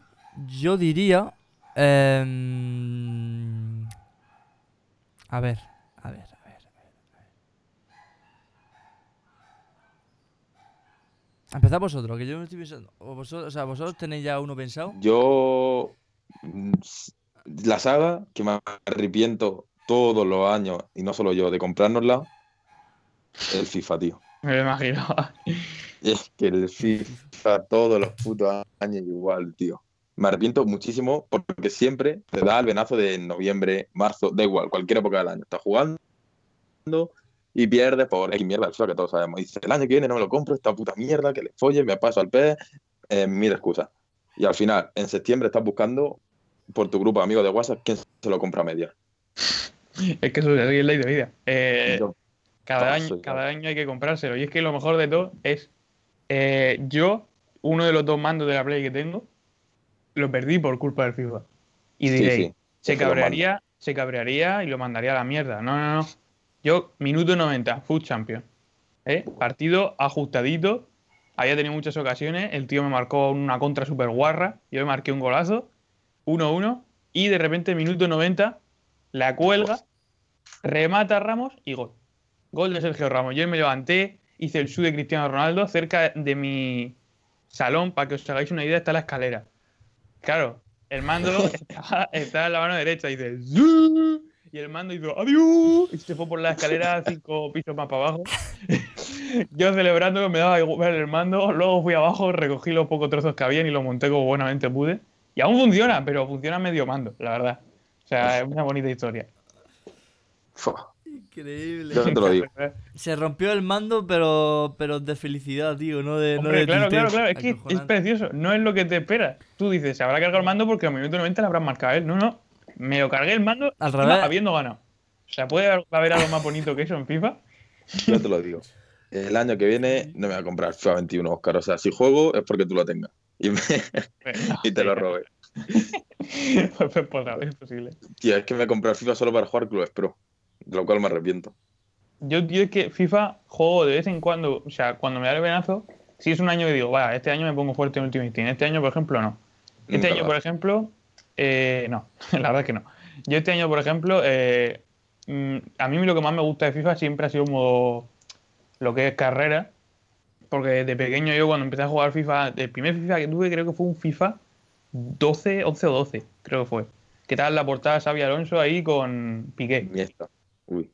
[SPEAKER 1] yo diría... em, a ver, a ver. Empezad vosotros, que yo me estoy pensando. O, vosotros, o sea, vosotros tenéis ya uno pensado.
[SPEAKER 2] Yo, mm, la saga que me arrepiento todos los años, y no solo yo, de comprárnosla, el FIFA, tío.
[SPEAKER 3] Me lo imaginaba. <laughs>
[SPEAKER 2] Es que el FIFA todos los putos años igual, tío. Me arrepiento muchísimo porque siempre te da el venazo de noviembre, marzo, da igual, cualquier época del año. Estás jugando y pierdes por X mierda, el FIFA que todos sabemos. Y dices, el año que viene no me lo compro, esta puta mierda, que le folle, me paso al PES, eh, mil excusas. Y al final, en septiembre estás buscando por tu grupo de amigos de WhatsApp quién se lo compra a media.
[SPEAKER 3] Es que eso es ley de vida. Eh,
[SPEAKER 2] Yo-
[SPEAKER 3] cada, año, cada año hay que comprárselo. Y es que lo mejor de todo es eh, yo, uno de los dos mandos de la Play que tengo, lo perdí por culpa del FIFA. Y diréis,
[SPEAKER 2] sí,
[SPEAKER 3] se cabrearía, se cabrearía y lo mandaría a la mierda. No, no, no. Yo, minuto 90, Food Champion. ¿eh? Partido ajustadito. Había tenido muchas ocasiones. El tío me marcó una contra super guarra. Yo me marqué un golazo. 1-1. Y de repente, minuto 90, la cuelga, remata Ramos y gol. Gol de Sergio Ramos. Yo me levanté, hice el su de Cristiano Ronaldo. Cerca de mi salón, para que os hagáis una idea, está la escalera. Claro, el mando <laughs> está, está en la mano derecha y dice "Zuu", y el mando hizo adiós y se fue por la escalera cinco pisos más para abajo. <laughs> Yo celebrando que me daba igual el mando, luego fui abajo, recogí los pocos trozos que habían y lo monté como buenamente pude. Y aún funciona, pero funciona medio mando, la verdad. O sea, es una bonita historia.
[SPEAKER 1] Increíble.
[SPEAKER 2] Yo te lo digo. <laughs>
[SPEAKER 1] Se rompió el mando, pero, pero de felicidad, tío, no de. no de
[SPEAKER 3] claro, claro, claro. Es que es precioso. No es lo que te esperas. Tú dices, se habrá cargado el mando porque a minuto 90 le habrán marcado a él. No, no. Me lo cargué el mando
[SPEAKER 1] Al
[SPEAKER 3] encima
[SPEAKER 1] revés.
[SPEAKER 3] habiendo ganado. O sea, ¿puede haber algo más bonito que eso en FIFA? <laughs>
[SPEAKER 2] yo te lo digo. El año que viene no me voy a comprar FIFA 21, Oscar. O sea, si juego es porque tú lo tengas. Y, me- <laughs> y te lo robé.
[SPEAKER 3] pues, pues, es posible.
[SPEAKER 2] Tío, es que me he comprado FIFA solo para jugar clubes pro. De lo cual me arrepiento.
[SPEAKER 3] Yo, tío, es que FIFA juego de vez en cuando. O sea, cuando me da el venazo, si es un año que digo, vaya, este año me pongo fuerte en Ultimate Team. Este año, por ejemplo, no. Este
[SPEAKER 2] Nunca
[SPEAKER 3] año, por ejemplo, eh, no, <laughs> la verdad es que no. Yo este año, por ejemplo, eh, mm, a mí lo que más me gusta de FIFA siempre ha sido modo lo que es carrera, porque de pequeño yo cuando empecé a jugar FIFA, el primer FIFA que tuve creo que fue un FIFA 12, 11 o 12, creo que fue. Que tal la portada Xavi Alonso ahí con Piqué.
[SPEAKER 2] Iniesta. Uy.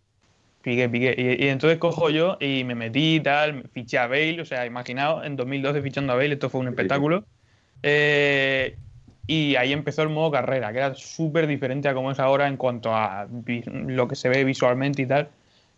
[SPEAKER 3] Piqué, Piqué. Y, y entonces cojo yo y me metí y tal, fiché a Bale, o sea, imaginaos, en 2012 fichando a Bale, esto fue un espectáculo. Eh, y ahí empezó el modo carrera, que era súper diferente a como es ahora en cuanto a lo que se ve visualmente y tal.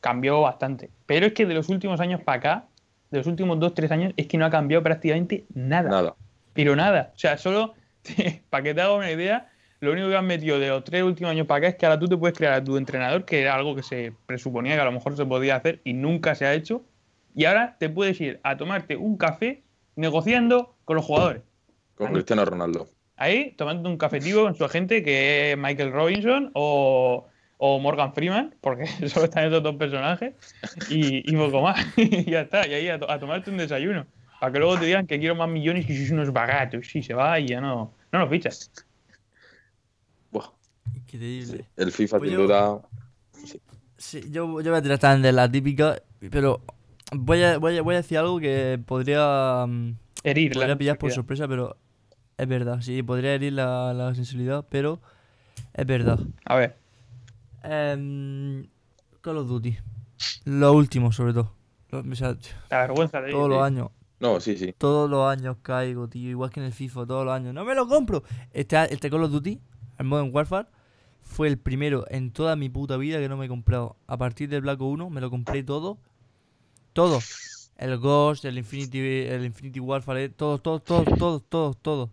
[SPEAKER 3] Cambió bastante. Pero es que de los últimos años para acá, de los últimos 2-3 años, es que no ha cambiado prácticamente nada.
[SPEAKER 2] Nada.
[SPEAKER 3] Pero nada. O sea, solo <laughs> para que te hagas una idea, lo único que han metido de los tres últimos años para acá es que ahora tú te puedes crear a tu entrenador, que era algo que se presuponía que a lo mejor se podía hacer y nunca se ha hecho. Y ahora te puedes ir a tomarte un café negociando con los jugadores.
[SPEAKER 2] Con. Cristiano Ronaldo.
[SPEAKER 3] Ahí, tomando un cafetivo con su agente, que es Michael Robinson o, o Morgan Freeman, porque <laughs> solo están esos dos personajes, y, y poco más. <laughs> y ya está, y ahí a, to- a tomarte un desayuno. Para que luego te digan que quiero más millones y sois unos bagatos. Y se va y ya no, no lo fichas.
[SPEAKER 2] Buah,
[SPEAKER 1] Increíble.
[SPEAKER 2] sí. El FIFA
[SPEAKER 1] Oye,
[SPEAKER 2] sin duda.
[SPEAKER 1] Sí, yo, yo voy a tirar también de la típica, pero voy a, voy a, voy a decir algo que podría, mm,
[SPEAKER 3] Herir
[SPEAKER 1] podría
[SPEAKER 3] la
[SPEAKER 1] pillar por sorpresa, pero es verdad. Sí, podría herir la, la sensibilidad, pero es verdad.
[SPEAKER 3] A ver,
[SPEAKER 1] Em, Call of Duty. Lo último, sobre todo. Lo- o sea,
[SPEAKER 3] la vergüenza de
[SPEAKER 1] todos los años.
[SPEAKER 2] No, sí, sí.
[SPEAKER 1] Todos los años caigo, tío. Igual que en el FIFA, todos los años. ¡No me lo compro! Este, este Call of Duty, el Modern Warfare, fue el primero en toda mi puta vida que no me he comprado. A partir del Black Ops 1 me lo compré todo. Todo. El Ghost, el Infinity, el Infinity Warfare, eh, todo, todo, todo, todo, todo, todo.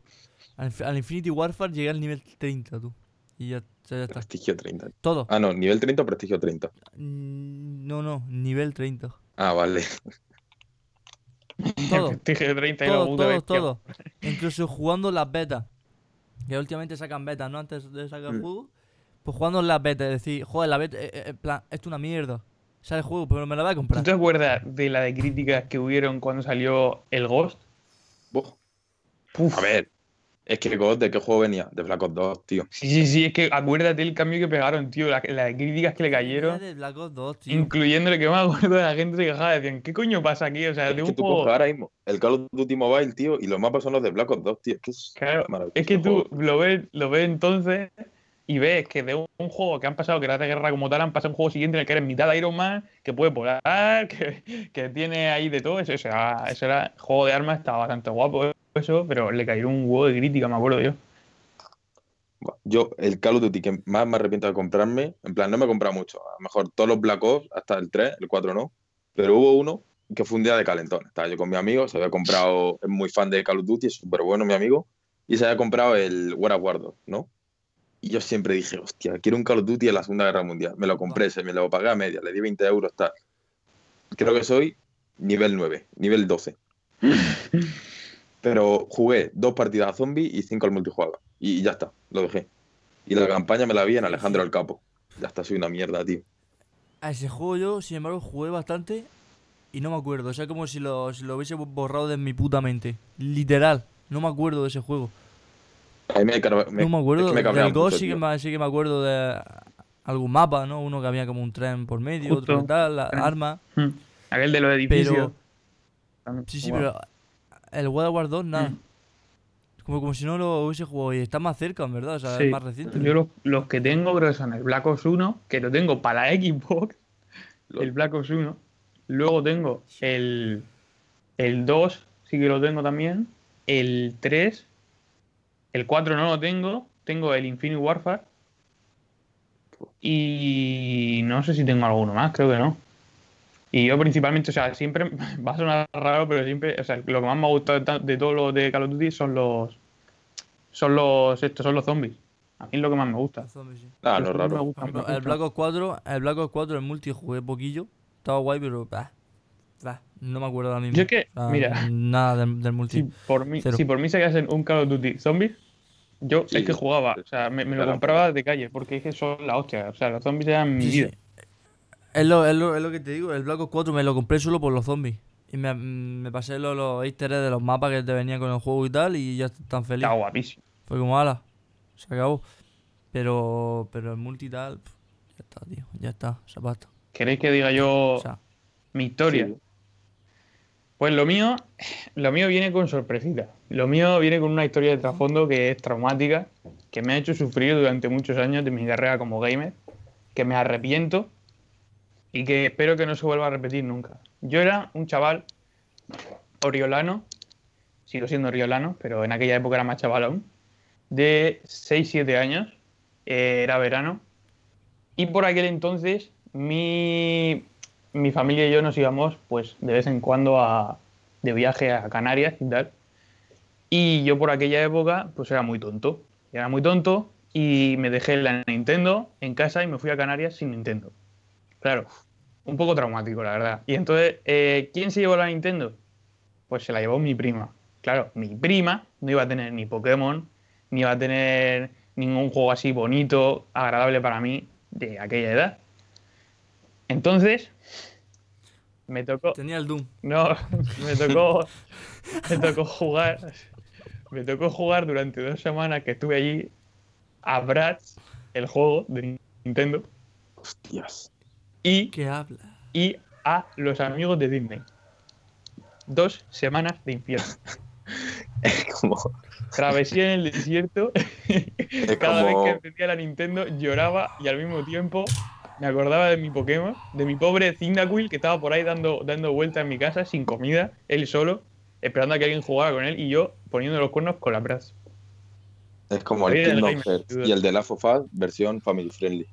[SPEAKER 1] Al, al Infinity Warfare llegué al nivel 30, tú. Y ya, ya, ya está.
[SPEAKER 2] Prestigio 30.
[SPEAKER 1] Todo.
[SPEAKER 2] Ah, no, nivel 30 o prestigio 30.
[SPEAKER 1] Mm, No, no, nivel 30.
[SPEAKER 2] Ah, vale.
[SPEAKER 1] Todo. <laughs>
[SPEAKER 3] Prestigio de 30 y la
[SPEAKER 1] Todo,
[SPEAKER 3] puta
[SPEAKER 1] todo, todo. Incluso jugando las betas. Que últimamente sacan betas, ¿no? Antes de sacar el
[SPEAKER 2] Mm.
[SPEAKER 1] juego. Pues jugando las betas, es decir, joder, la beta, eh, eh, en plan, esto es una mierda. Sale el juego, pero me la voy a
[SPEAKER 3] ¿Tú
[SPEAKER 1] comprar.
[SPEAKER 3] te acuerdas de la de críticas que hubieron cuando salió el Ghost? Puf.
[SPEAKER 2] A ver, es que God, ¿de qué juego venía? De Black Ops 2, tío.
[SPEAKER 3] Sí, sí, sí, es que acuérdate el cambio que pegaron, tío, la, la de críticas que le cayeron,
[SPEAKER 1] de Black Ops 2, tío.
[SPEAKER 3] incluyendo el que me acuerdo de la gente se quejaba, decían, ¿qué coño pasa aquí? O sea,
[SPEAKER 2] Es
[SPEAKER 3] de
[SPEAKER 2] que
[SPEAKER 3] un
[SPEAKER 2] tú
[SPEAKER 3] juego...
[SPEAKER 2] ahora mismo el Call of Duty Mobile, tío, y los mapas son los de Black Ops 2, tío. Es que es
[SPEAKER 3] Claro,
[SPEAKER 2] maravilloso.
[SPEAKER 3] es que
[SPEAKER 2] el
[SPEAKER 3] tú lo ves, lo ves entonces y ves que de un, juego que han pasado, que era de guerra como tal, han pasado un juego siguiente en el que eres mitad Iron Man, que puede volar, <laughs> que, que tiene ahí de todo. Eso, eso era, juego de armas, estaba bastante guapo eso, pero le cayó un huevo de crítica, me acuerdo yo.
[SPEAKER 2] Yo, el Call of Duty que más me arrepiento de comprarme, en plan, no me he comprado mucho. A lo mejor todos los Black Ops, hasta el 3, el 4 no. Pero hubo uno que fue un día de calentón. Estaba yo con mi amigo, se había comprado, es muy fan de Call of Duty, es súper bueno mi amigo, y se había comprado el War of War 2, ¿no? Y yo siempre dije, hostia, quiero un Call of Duty en la Segunda Guerra Mundial. Me lo compré, se me lo pagué a media, le di 20 euros, tal. Creo que soy nivel 9, nivel 12. <laughs> Pero jugué dos partidas a zombie y cinco al multijugador. Y ya está, lo dejé. Y la campaña me la vi en Alejandro el Capo. Ya está, soy una mierda, tío.
[SPEAKER 1] A ese juego yo, sin embargo, jugué bastante y no me acuerdo. O sea, como si lo, si lo hubiese borrado de mi puta mente. Literal, no me acuerdo de ese juego.
[SPEAKER 2] A mí me, me-
[SPEAKER 1] no me acuerdo.
[SPEAKER 2] es que me
[SPEAKER 1] del
[SPEAKER 2] mucho,
[SPEAKER 1] sí que, me, sí que me acuerdo de algún mapa, ¿no? Uno que había como un tren por medio, otro
[SPEAKER 3] Justo.
[SPEAKER 1] que tal, la- arma.
[SPEAKER 3] Hmm. Aquel de los edificios.
[SPEAKER 1] Pero, sí, sí,
[SPEAKER 3] Guau.
[SPEAKER 1] pero el World War 2, nada.
[SPEAKER 3] Mm.
[SPEAKER 1] Como, como si no lo hubiese jugado y está más cerca, en verdad, o sea,
[SPEAKER 3] Sí.
[SPEAKER 1] es más reciente.
[SPEAKER 3] Yo los, los que tengo creo que son el Black Ops 1, que lo tengo para la Xbox, el Black Ops 1. Luego tengo el, el 2, sí que lo tengo también. El 3, el 4 no lo tengo. Tengo el Infinite Warfare. Y no sé si tengo alguno más, creo que no. Y yo principalmente, o sea, siempre <laughs> va a sonar raro, pero siempre, o sea, lo que más me ha gustado de, todos los de Call of Duty son los son los estos son los zombies. A mí es lo que más me gusta.
[SPEAKER 1] Los zombies, sí.
[SPEAKER 2] Ah,
[SPEAKER 3] Los
[SPEAKER 2] no, raro.
[SPEAKER 3] mucho.
[SPEAKER 1] el Black Ops 4, el Black Ops 4 en multi jugué poquillo. Estaba guay, pero bah, no me acuerdo ahora mismo.
[SPEAKER 3] Yo es que, mira,
[SPEAKER 1] Nada del, del multi.
[SPEAKER 3] si por mí,
[SPEAKER 1] Cero.
[SPEAKER 3] si por mí sacasen un Call of Duty zombies, yo
[SPEAKER 2] Sí,
[SPEAKER 3] es que jugaba, o sea, me, me lo
[SPEAKER 2] claro.
[SPEAKER 3] compraba de calle, porque es que son la hostia, o sea, los zombies eran mi
[SPEAKER 1] Sí, sí.
[SPEAKER 3] vida.
[SPEAKER 1] Es lo, es, lo, es lo que te digo, el Black Ops 4 me lo compré solo por los zombies. Y me, mm, me pasé los, los easter eggs de los mapas que te venían con el juego y tal, y ya tan feliz.
[SPEAKER 3] Está guapísimo.
[SPEAKER 1] Fue como, ala, se acabó. Pero, pero el multi y tal, ya está, tío, ya está, zapato.
[SPEAKER 3] ¿Queréis que diga yo
[SPEAKER 1] O sea,
[SPEAKER 3] mi historia?
[SPEAKER 2] Sí.
[SPEAKER 3] Pues lo mío, lo mío viene con sorpresita. Lo mío viene con una historia de trasfondo que es traumática, que me ha hecho sufrir durante muchos años de mi carrera como gamer, que me arrepiento y que espero que no se vuelva a repetir nunca. Yo era un chaval oriolano, sigo siendo oriolano, pero en aquella época era más chaval aún, de 6-7 años, eh, era verano, y por aquel entonces mi, mi familia y yo nos íbamos pues de vez en cuando a, de viaje a Canarias y tal. Y yo por aquella época pues era muy tonto. Era muy tonto y me dejé la Nintendo en casa y me fui a Canarias sin Nintendo. Claro, un poco traumático la verdad. Y entonces, eh, ¿quién se llevó la Nintendo? Pues se la llevó mi prima. Claro, mi prima no iba a tener ni Pokémon, ni iba a tener ningún juego así bonito, agradable para mí de aquella edad. Entonces, me tocó,
[SPEAKER 1] tenía el Doom.
[SPEAKER 3] no, me tocó, me tocó jugar, me tocó jugar durante dos semanas que estuve allí a Bratz, el juego de Nintendo,
[SPEAKER 2] Hostias.
[SPEAKER 3] y,
[SPEAKER 1] ¿Qué habla?
[SPEAKER 3] y a los amigos de Disney. Dos semanas de infierno.
[SPEAKER 2] Es como.
[SPEAKER 3] Travesía en el desierto.
[SPEAKER 2] Es
[SPEAKER 3] Cada
[SPEAKER 2] como.
[SPEAKER 3] vez que encendía la Nintendo lloraba y al mismo tiempo me acordaba de mi Pokémon, de mi pobre Cyndaquil que estaba por ahí dando, dando vueltas en mi casa sin comida, él solo, esperando a que alguien jugara con él y yo poniendo los cuernos con las brazos.
[SPEAKER 2] Es como el Kingdom Hearts y el de Last of Us, versión family friendly.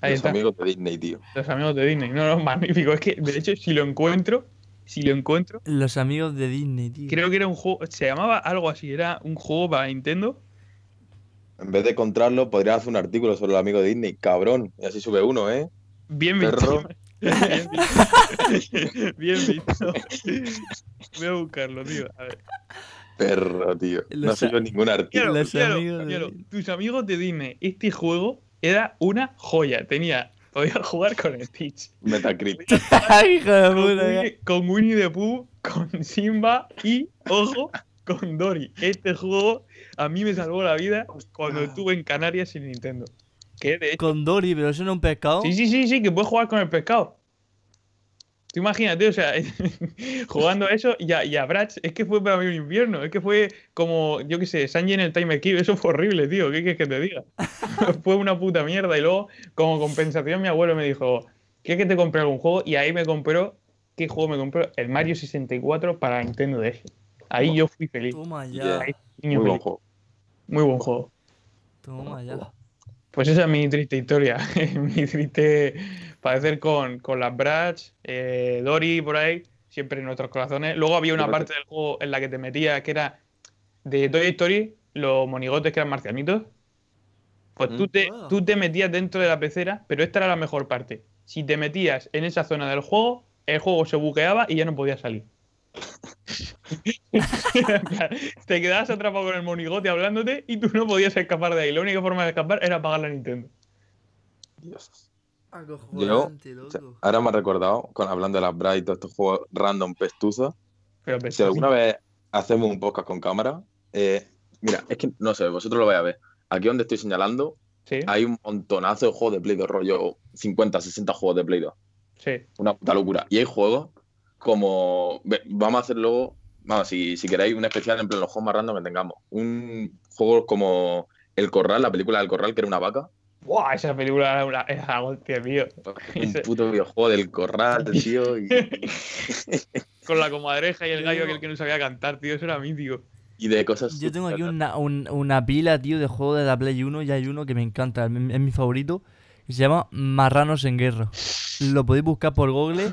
[SPEAKER 3] Ahí
[SPEAKER 2] Los
[SPEAKER 3] está,
[SPEAKER 2] amigos de Disney, tío.
[SPEAKER 3] los amigos de Disney. No, no, magnífico. Es que, de hecho, si lo encuentro, si lo encuentro,
[SPEAKER 1] Los amigos de Disney, tío.
[SPEAKER 3] creo que era un juego, se llamaba algo así, era un juego para Nintendo.
[SPEAKER 2] En vez de encontrarlo, podrías hacer un artículo sobre el amigo de Disney, cabrón. Y así sube uno, ¿eh?
[SPEAKER 3] Bien
[SPEAKER 2] Perro.
[SPEAKER 3] visto. Bien <laughs> visto. Bien visto. Voy a buscarlo, tío. A ver.
[SPEAKER 2] Perro, tío. No
[SPEAKER 1] Los a-
[SPEAKER 2] yo ningún artículo.
[SPEAKER 1] Amigos de.
[SPEAKER 3] Tus amigos de Disney. Este juego era una joya. Tenía, podía jugar con Stitch.
[SPEAKER 2] Metacritic. <laughs>
[SPEAKER 1] Hijo de puta,
[SPEAKER 3] con Winnie the Pooh, con Simba y, ojo, con Dory. Este juego a mí me salvó la vida cuando estuve en Canarias sin Nintendo. Que de hecho
[SPEAKER 1] Con Dory, pero eso no es un pescado.
[SPEAKER 3] Sí, sí, sí, sí, que puedes jugar con el pescado. Tú imagínate, o sea, <laughs> jugando a eso y a, y a Bratz, es que fue para mí un invierno, es que fue como, yo qué sé, Sanji en el Time Cube, eso fue horrible, tío, ¿qué quieres que te diga? <laughs> fue una puta mierda y luego, como compensación, mi abuelo me dijo, ¿quieres que te compre algún juego? Y ahí me compró, ¿qué juego me compró? El Mario 64 para Nintendo DS. Ahí yo fui feliz.
[SPEAKER 1] Toma ya.
[SPEAKER 3] Ahí,
[SPEAKER 2] Muy buen juego.
[SPEAKER 3] Muy buen juego.
[SPEAKER 1] Toma ya.
[SPEAKER 3] Pues esa es mi triste historia. <laughs> mi triste padecer con, con las Bratz, eh, Dory por ahí, siempre en nuestros corazones. Luego había una parte del juego en la que te metías que era de Toy Story, los monigotes que eran marcianitos. Pues tú te,
[SPEAKER 1] Ah.
[SPEAKER 3] tú te metías dentro de la pecera, pero esta era la mejor parte. Si te metías en esa zona del juego, el juego se buqueaba y ya no podías salir. <laughs> te quedabas atrapado con el monigote hablándote y tú no podías escapar de ahí. La única forma de escapar era apagar la Nintendo.
[SPEAKER 2] Dios.
[SPEAKER 1] Loco.
[SPEAKER 2] ahora me ha recordado, con, hablando de las Bright y todos estos juegos random pestuzos,
[SPEAKER 3] Pero
[SPEAKER 2] si alguna vez hacemos un podcast con cámara, eh, mira, es que no sé, vosotros lo vais a ver. Aquí donde estoy señalando,
[SPEAKER 3] Sí,
[SPEAKER 2] hay un montonazo de juegos de Play 2, rollo 50, 60 juegos de Play 2.
[SPEAKER 3] sí.
[SPEAKER 2] Una puta locura. Y hay juegos como. Vamos a hacer luego. Vamos, si, si queréis un especial en plan los juegos más random que tengamos. Un juego como El Corral, la película del Corral, que era una vaca.
[SPEAKER 3] ¡Buah! Esa película era una, era tío. <laughs>
[SPEAKER 2] Un
[SPEAKER 3] Ese-
[SPEAKER 2] puto videojuego del Corral, <laughs> tío. Y, <laughs>
[SPEAKER 3] Con la comadreja y el gallo aquel que no sabía cantar, tío. Eso era mítico.
[SPEAKER 2] y de cosas.
[SPEAKER 1] Yo tengo aquí una, un- una pila, tío, de juegos de la Play 1 y hay uno que me encanta, es mi, es mi favorito, y se llama Marranos en Guerra. Lo podéis buscar por Google.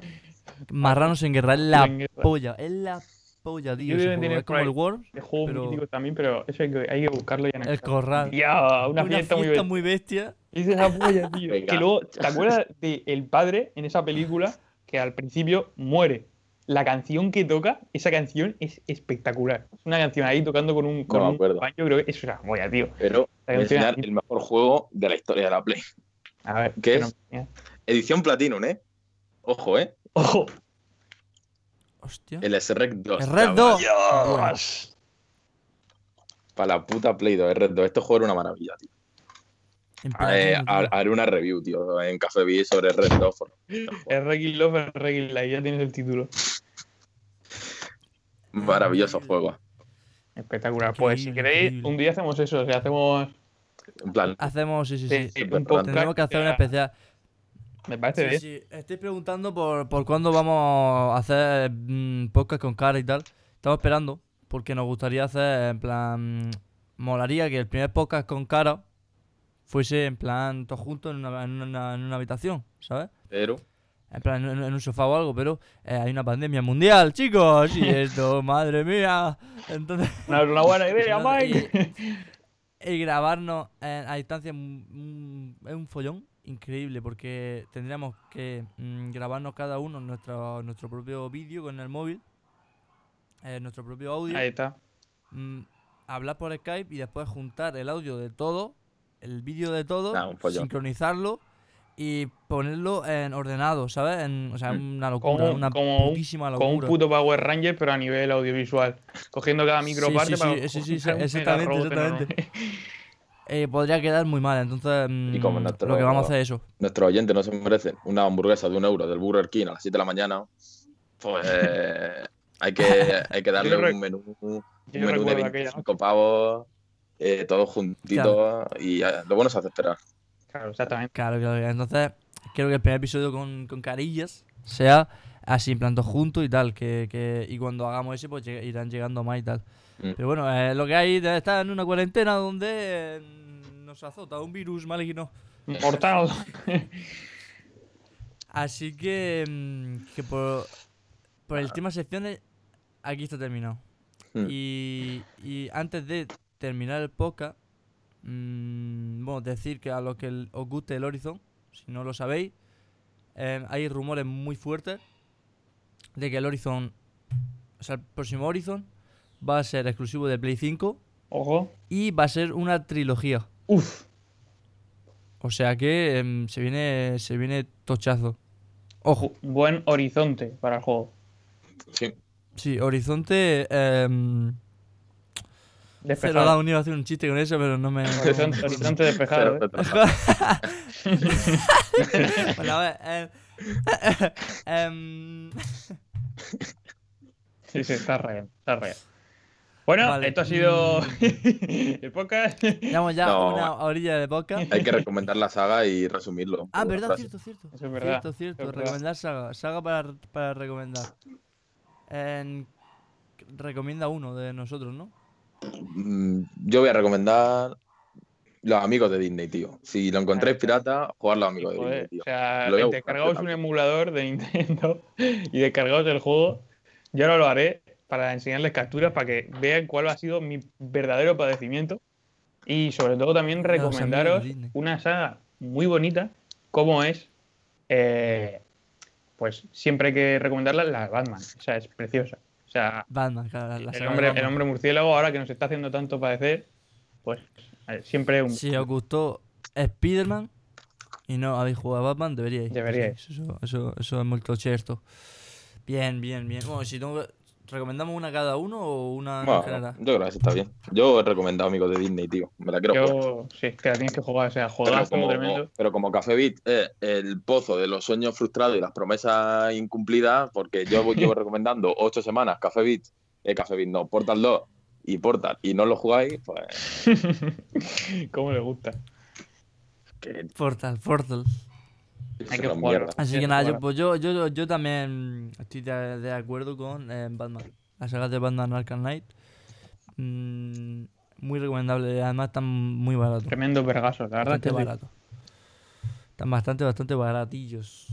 [SPEAKER 1] Marranos en Guerra, es la
[SPEAKER 3] En guerra.
[SPEAKER 1] polla, es la polla, tío.
[SPEAKER 3] Yo que
[SPEAKER 1] juego. Es como el
[SPEAKER 3] ahí.
[SPEAKER 1] Worms,
[SPEAKER 3] De juegos
[SPEAKER 1] Pero-
[SPEAKER 3] también, pero eso hay que, hay que buscarlo ya en
[SPEAKER 1] el Corral.
[SPEAKER 3] Ya, una,
[SPEAKER 1] Una
[SPEAKER 3] fiesta, muy
[SPEAKER 1] fiesta
[SPEAKER 3] bestia.
[SPEAKER 1] muy bestia.
[SPEAKER 3] Es esa polla, <laughs> tío.
[SPEAKER 2] Venga.
[SPEAKER 3] Que luego, ¿te acuerdas de el padre en esa película que al principio muere? La canción que toca, esa canción es espectacular. Es una canción ahí tocando con un, con
[SPEAKER 2] me
[SPEAKER 3] un
[SPEAKER 2] acuerdo.
[SPEAKER 3] baño, creo que eso es una polla, tío.
[SPEAKER 2] Pero enseñar el mejor juego de la historia de la Play.
[SPEAKER 3] A ver,
[SPEAKER 2] ¿Qué
[SPEAKER 3] no-
[SPEAKER 2] es? Edición Platinum, ¿eh? Ojo, ¿eh?
[SPEAKER 3] ¡Ojo!
[SPEAKER 1] Hostia.
[SPEAKER 2] El SREC 2.
[SPEAKER 1] El Red
[SPEAKER 2] chaval.
[SPEAKER 1] 2.
[SPEAKER 3] ¡Dios!
[SPEAKER 2] Para la puta Play 2, el Red 2. Este juego era una maravilla, tío. Eh, haré una review, tío, en Café Beat sobre Red 2. por-
[SPEAKER 3] El Reggae Love, Reggae Live, ya tienes el título.
[SPEAKER 2] Maravilloso juego.
[SPEAKER 3] Espectacular. Pues si queréis, un día hacemos eso. O sea, hacemos
[SPEAKER 2] En plan,
[SPEAKER 1] Hacemos, sí, sí, sí.
[SPEAKER 3] sí,
[SPEAKER 2] súper
[SPEAKER 3] un podcast.
[SPEAKER 1] Tendremos que hacer un
[SPEAKER 3] ya-
[SPEAKER 1] especial.
[SPEAKER 3] Me parece
[SPEAKER 1] Sí,
[SPEAKER 3] bien.
[SPEAKER 1] sí. Estoy preguntando por, por cuándo vamos a hacer mm, podcast con cara y tal. Estamos esperando, porque nos gustaría hacer, en plan, molaría que el primer podcast con cara fuese en plan todos juntos en una, en una, en una habitación, ¿sabes?
[SPEAKER 2] pero
[SPEAKER 1] En plan, en, en un sofá o algo, pero eh, hay una pandemia mundial, chicos, y <laughs> esto, madre mía. Entonces,
[SPEAKER 3] No, es una buena <laughs> idea, Mike.
[SPEAKER 1] y grabarnos en- a distancia mm, mm, es un follón increíble porque tendríamos que mm, grabarnos cada uno nuestro, nuestro propio vídeo con el móvil, eh, nuestro propio audio,
[SPEAKER 3] Ahí está.
[SPEAKER 1] mm, hablar por Skype y después juntar el audio de todo, el vídeo de todo,
[SPEAKER 2] Nah, follón.
[SPEAKER 1] sincronizarlo y ponerlo en ordenado, ¿sabes? En- o sea,
[SPEAKER 2] Mm.
[SPEAKER 1] una locura,
[SPEAKER 3] Como,
[SPEAKER 1] una
[SPEAKER 3] como
[SPEAKER 1] putísima
[SPEAKER 3] como un
[SPEAKER 1] locura.
[SPEAKER 3] puto Power Ranger, pero a nivel audiovisual. Cogiendo cada micro
[SPEAKER 1] Sí,
[SPEAKER 3] parte
[SPEAKER 1] sí,
[SPEAKER 3] para
[SPEAKER 1] sí, sí, sí, exactamente, exactamente. <laughs> Eh, podría quedar muy mal, entonces
[SPEAKER 2] Y como
[SPEAKER 1] mm,
[SPEAKER 2] nuestro-
[SPEAKER 1] lo que vamos a hacer es eso.
[SPEAKER 2] nuestros oyentes no se merecen una hamburguesa de un euro del Burger King a las 7 de la mañana, pues <laughs> hay que, hay que darle un menú, un menú de
[SPEAKER 3] recuerdo aquella
[SPEAKER 2] 25 pavos, eh, todos juntitos, y ya, lo bueno se hace esperar.
[SPEAKER 3] Claro, exactamente.
[SPEAKER 1] Claro, claro. Entonces, quiero que el primer episodio con, con carillas sea así, en plan todos juntos y tal. Que, que, y cuando hagamos ese, pues lleg- irán llegando más y tal.
[SPEAKER 2] Mm.
[SPEAKER 1] Pero bueno, eh, lo que hay estar en una cuarentena donde eh, nos azota un virus maligno.
[SPEAKER 3] Mortal.
[SPEAKER 1] Así que, mm, que por, por el tema secciones, aquí está terminado.
[SPEAKER 2] Mm.
[SPEAKER 1] Y, y antes de terminar el podcast, mm, bueno, decir que a los que os guste el Horizon, si no lo sabéis, eh, hay rumores muy fuertes de que el Horizon, o sea, el próximo Horizon va a ser exclusivo de Play 5
[SPEAKER 3] Ojo.
[SPEAKER 1] y va a ser una trilogía.
[SPEAKER 3] Uf.
[SPEAKER 1] O sea que em, se viene se viene tochazo. Ojo,
[SPEAKER 3] Buen horizonte para el juego.
[SPEAKER 2] Sí.
[SPEAKER 1] sí, Horizonte Cero
[SPEAKER 3] Despejado.
[SPEAKER 1] Down iba a hacer un chiste con eso, pero no me.
[SPEAKER 3] Horizonte, horizonte despejado.
[SPEAKER 2] Pero-
[SPEAKER 3] ¿eh?
[SPEAKER 2] pero- <laughs>
[SPEAKER 1] bueno, a ver. em,
[SPEAKER 3] Sí, sí, está real. Está real. Bueno,
[SPEAKER 1] Vale.
[SPEAKER 3] esto ha sido <laughs> el podcast.
[SPEAKER 1] llevamos ya
[SPEAKER 2] No.
[SPEAKER 1] una orilla de podcast.
[SPEAKER 2] hay que recomendar la saga y resumirlo.
[SPEAKER 1] Ah, verdad,
[SPEAKER 2] frase.
[SPEAKER 1] cierto, cierto.
[SPEAKER 3] Eso es verdad,
[SPEAKER 1] Cierto, cierto.
[SPEAKER 3] verdad.
[SPEAKER 1] recomendar saga. Saga para, para recomendar. En- recomienda uno de nosotros, ¿no?
[SPEAKER 2] Mm, Yo voy a recomendar Los amigos de Disney, tío. Si lo encontráis pirata, jugar los amigos de Disney, tío.
[SPEAKER 3] o sea, descargaos un emulador de Nintendo <laughs> y descargaos el juego. Yo ahora lo haré para enseñarles capturas para que vean cuál ha sido mi verdadero padecimiento. Y sobre todo también recomendaros una saga muy bonita, como es, eh, pues siempre hay que recomendarla, la Batman. O sea, es preciosa. O sea,
[SPEAKER 1] Batman, claro. la
[SPEAKER 3] el hombre, el hombre murciélago, ahora que nos está haciendo tanto padecer, pues eh, siempre un...
[SPEAKER 1] Si os gustó Spider-Man y no habéis jugado a Batman, deberíais.
[SPEAKER 3] Deberíais.
[SPEAKER 1] Eso, eso, eso es muy cierto. Bien, bien, bien. Bueno, si tengo que- ¿Recomendamos una cada uno o una en
[SPEAKER 2] Bueno,
[SPEAKER 1] general?
[SPEAKER 2] yo creo que eso está bien. Yo he recomendado amigos de Disney, tío. Me la quiero jugar.
[SPEAKER 3] Yo, sí, que la tienes que jugar, o sea,
[SPEAKER 2] Pero
[SPEAKER 3] juegazo
[SPEAKER 2] como,
[SPEAKER 3] tremendo.
[SPEAKER 2] pero como Café Beat es el pozo de los sueños frustrados y las promesas incumplidas, porque yo llevo <laughs> recomendando ocho semanas Café Beat, eh, Café Beat no, Portal 2 y Portal, y no lo jugáis, pues <laughs>
[SPEAKER 3] ¿Cómo le gusta?
[SPEAKER 2] que
[SPEAKER 1] Portal, Portal.
[SPEAKER 3] Hay que
[SPEAKER 2] será
[SPEAKER 3] jugarlo.
[SPEAKER 2] mierda.
[SPEAKER 1] Así
[SPEAKER 3] Sí,
[SPEAKER 1] que nada, yo, pues yo, yo, yo también estoy de, de acuerdo con eh, Batman. La saga de Batman Arkham Knight. Mm, muy recomendable. Además están muy baratos.
[SPEAKER 3] Tremendo vergaso, la verdad
[SPEAKER 1] Bastante
[SPEAKER 3] que sí.
[SPEAKER 1] baratos. Están bastante, bastante baratillos.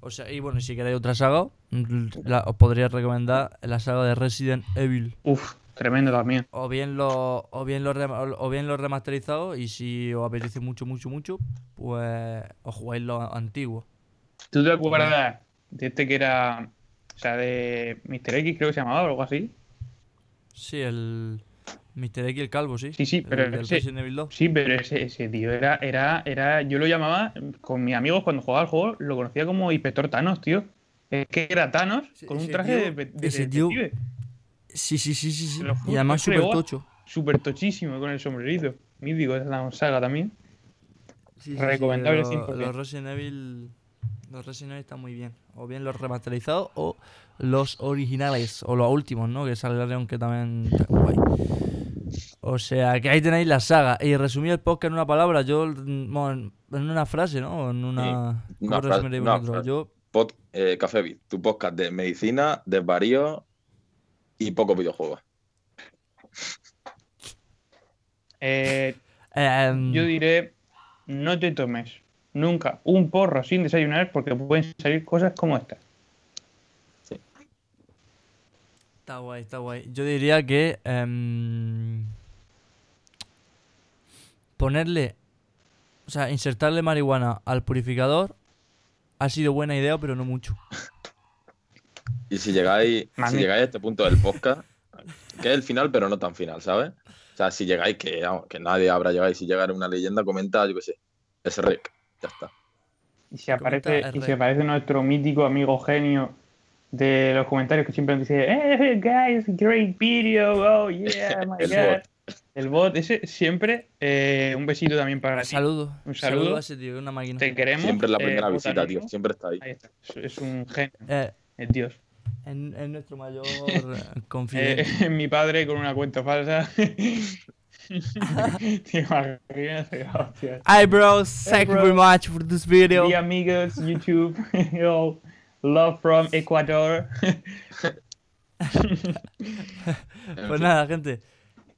[SPEAKER 1] O sea, y bueno, si queréis otra saga, mm, la- os podría recomendar la saga de Resident Evil.
[SPEAKER 3] Uf, tremendo también.
[SPEAKER 1] O bien los o bien rema- o bien los remasterizados y si os apetece mucho, mucho, mucho, pues os jugáis los antiguos.
[SPEAKER 3] ¿Tú te acuerdas de este que era, o sea, de Mr. X creo que se llamaba o algo así?
[SPEAKER 1] Sí, el Mr. X el calvo, sí.
[SPEAKER 3] Sí, sí,
[SPEAKER 1] El
[SPEAKER 3] pero
[SPEAKER 1] del
[SPEAKER 3] ese-
[SPEAKER 1] Resident Evil 2.
[SPEAKER 3] Sí, pero ese, ese tío era, era, era, yo lo llamaba, con mis amigos cuando jugaba al juego, lo conocía como Inspector Thanos, tío. Es que era Thanos con un traje
[SPEAKER 1] tío-
[SPEAKER 3] de, de
[SPEAKER 1] ese tío-. Sí, sí, sí, sí, sí.
[SPEAKER 3] Lo
[SPEAKER 1] Y además súper tocho.
[SPEAKER 3] Súper tochísimo con el sombrerito. Mítico, es la saga también.
[SPEAKER 1] Sí, sí, sí,
[SPEAKER 3] Recomendable
[SPEAKER 1] los-
[SPEAKER 3] 100%.
[SPEAKER 1] Los Resident Evil. Los Resident Evil están muy bien. O bien los remasterizados o los originales. O los últimos, ¿no? Que salieron que también guay. O sea, que ahí tenéis la saga. Y resumir el podcast en una palabra, yo. bueno, en una frase, ¿no? En una.
[SPEAKER 2] Sí,
[SPEAKER 1] ¿Cómo
[SPEAKER 2] una frase, una.
[SPEAKER 1] Yo.
[SPEAKER 2] Pod- eh, Café Beat, tu podcast de medicina, desvarío y pocos videojuegos.
[SPEAKER 3] Eh,
[SPEAKER 1] em,
[SPEAKER 3] yo diré, no te tomes nunca un porro sin desayunar porque pueden salir cosas como esta.
[SPEAKER 1] Está guay, está guay. Yo diría que. em, ponerle. O sea, insertarle marihuana al purificador ha sido buena idea, pero no mucho.
[SPEAKER 2] Y si llegáis,
[SPEAKER 3] Mami.
[SPEAKER 2] si llegáis a este punto del podcast, que es el final, pero no tan final, ¿sabes? O sea, si llegáis, que, vamos, que nadie habrá llegado, y si llegara una leyenda, comenta, yo qué sé, ese rec, ya está.
[SPEAKER 3] Y si aparece, y si aparece nuestro mítico amigo genio de los comentarios que siempre nos dice, eh, guys, great video, oh yeah, <laughs> my
[SPEAKER 2] El
[SPEAKER 3] god. El bot, ese siempre, eh, un besito también para
[SPEAKER 1] Un
[SPEAKER 3] ti.
[SPEAKER 1] saludo.
[SPEAKER 3] Un saludo.
[SPEAKER 1] a ese tío, es una máquina.
[SPEAKER 3] Te queremos.
[SPEAKER 2] Siempre es la
[SPEAKER 3] eh,
[SPEAKER 2] primera visita, tío, siempre está ahí.
[SPEAKER 3] Ahí está. Es, es un genio,
[SPEAKER 1] Eh,
[SPEAKER 3] es Dios.
[SPEAKER 1] Es nuestro mayor <laughs> confidente.
[SPEAKER 3] Eh, mi padre con una cuenta falsa. <laughs> Te imaginas, hostia.
[SPEAKER 1] Hi, bros. Thank you
[SPEAKER 3] bro.
[SPEAKER 1] very much for this video.
[SPEAKER 3] Hey, amigos, YouTube. <laughs> Yo, love from Ecuador.
[SPEAKER 1] Pues nada, gente.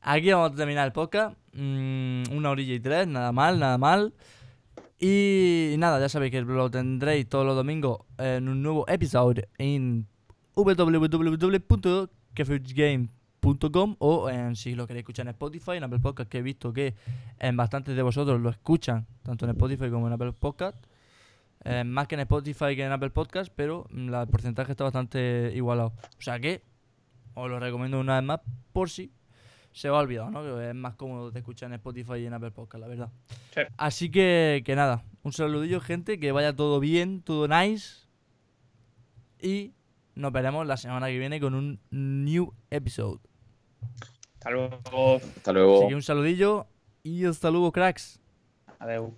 [SPEAKER 1] Aquí vamos a terminar el podcast. Mm, una orilla y tres, nada mal, nada mal. Y nada, ya sabéis que lo tendréis todos los domingos en un nuevo episodio en www.cafegamecom o en, si lo queréis escuchar en Spotify, en Apple Podcast, que he visto que en bastantes de vosotros lo escuchan, tanto en Spotify como en Apple Podcast. Eh, más que en Spotify que en Apple Podcast, pero la- el porcentaje está bastante igualado. O sea que os lo recomiendo una vez más por si se os ha olvidado, ¿no? Que es más cómodo de escuchar en Spotify y en Apple Podcast, la verdad.
[SPEAKER 3] Sí.
[SPEAKER 1] Así que, que nada, un saludillo, gente, que vaya todo bien, todo nice. Y nos veremos la semana que viene con un new episode.
[SPEAKER 3] Hasta luego.
[SPEAKER 2] Hasta luego.
[SPEAKER 1] Así que un saludillo y hasta luego, cracks.
[SPEAKER 3] Adeu.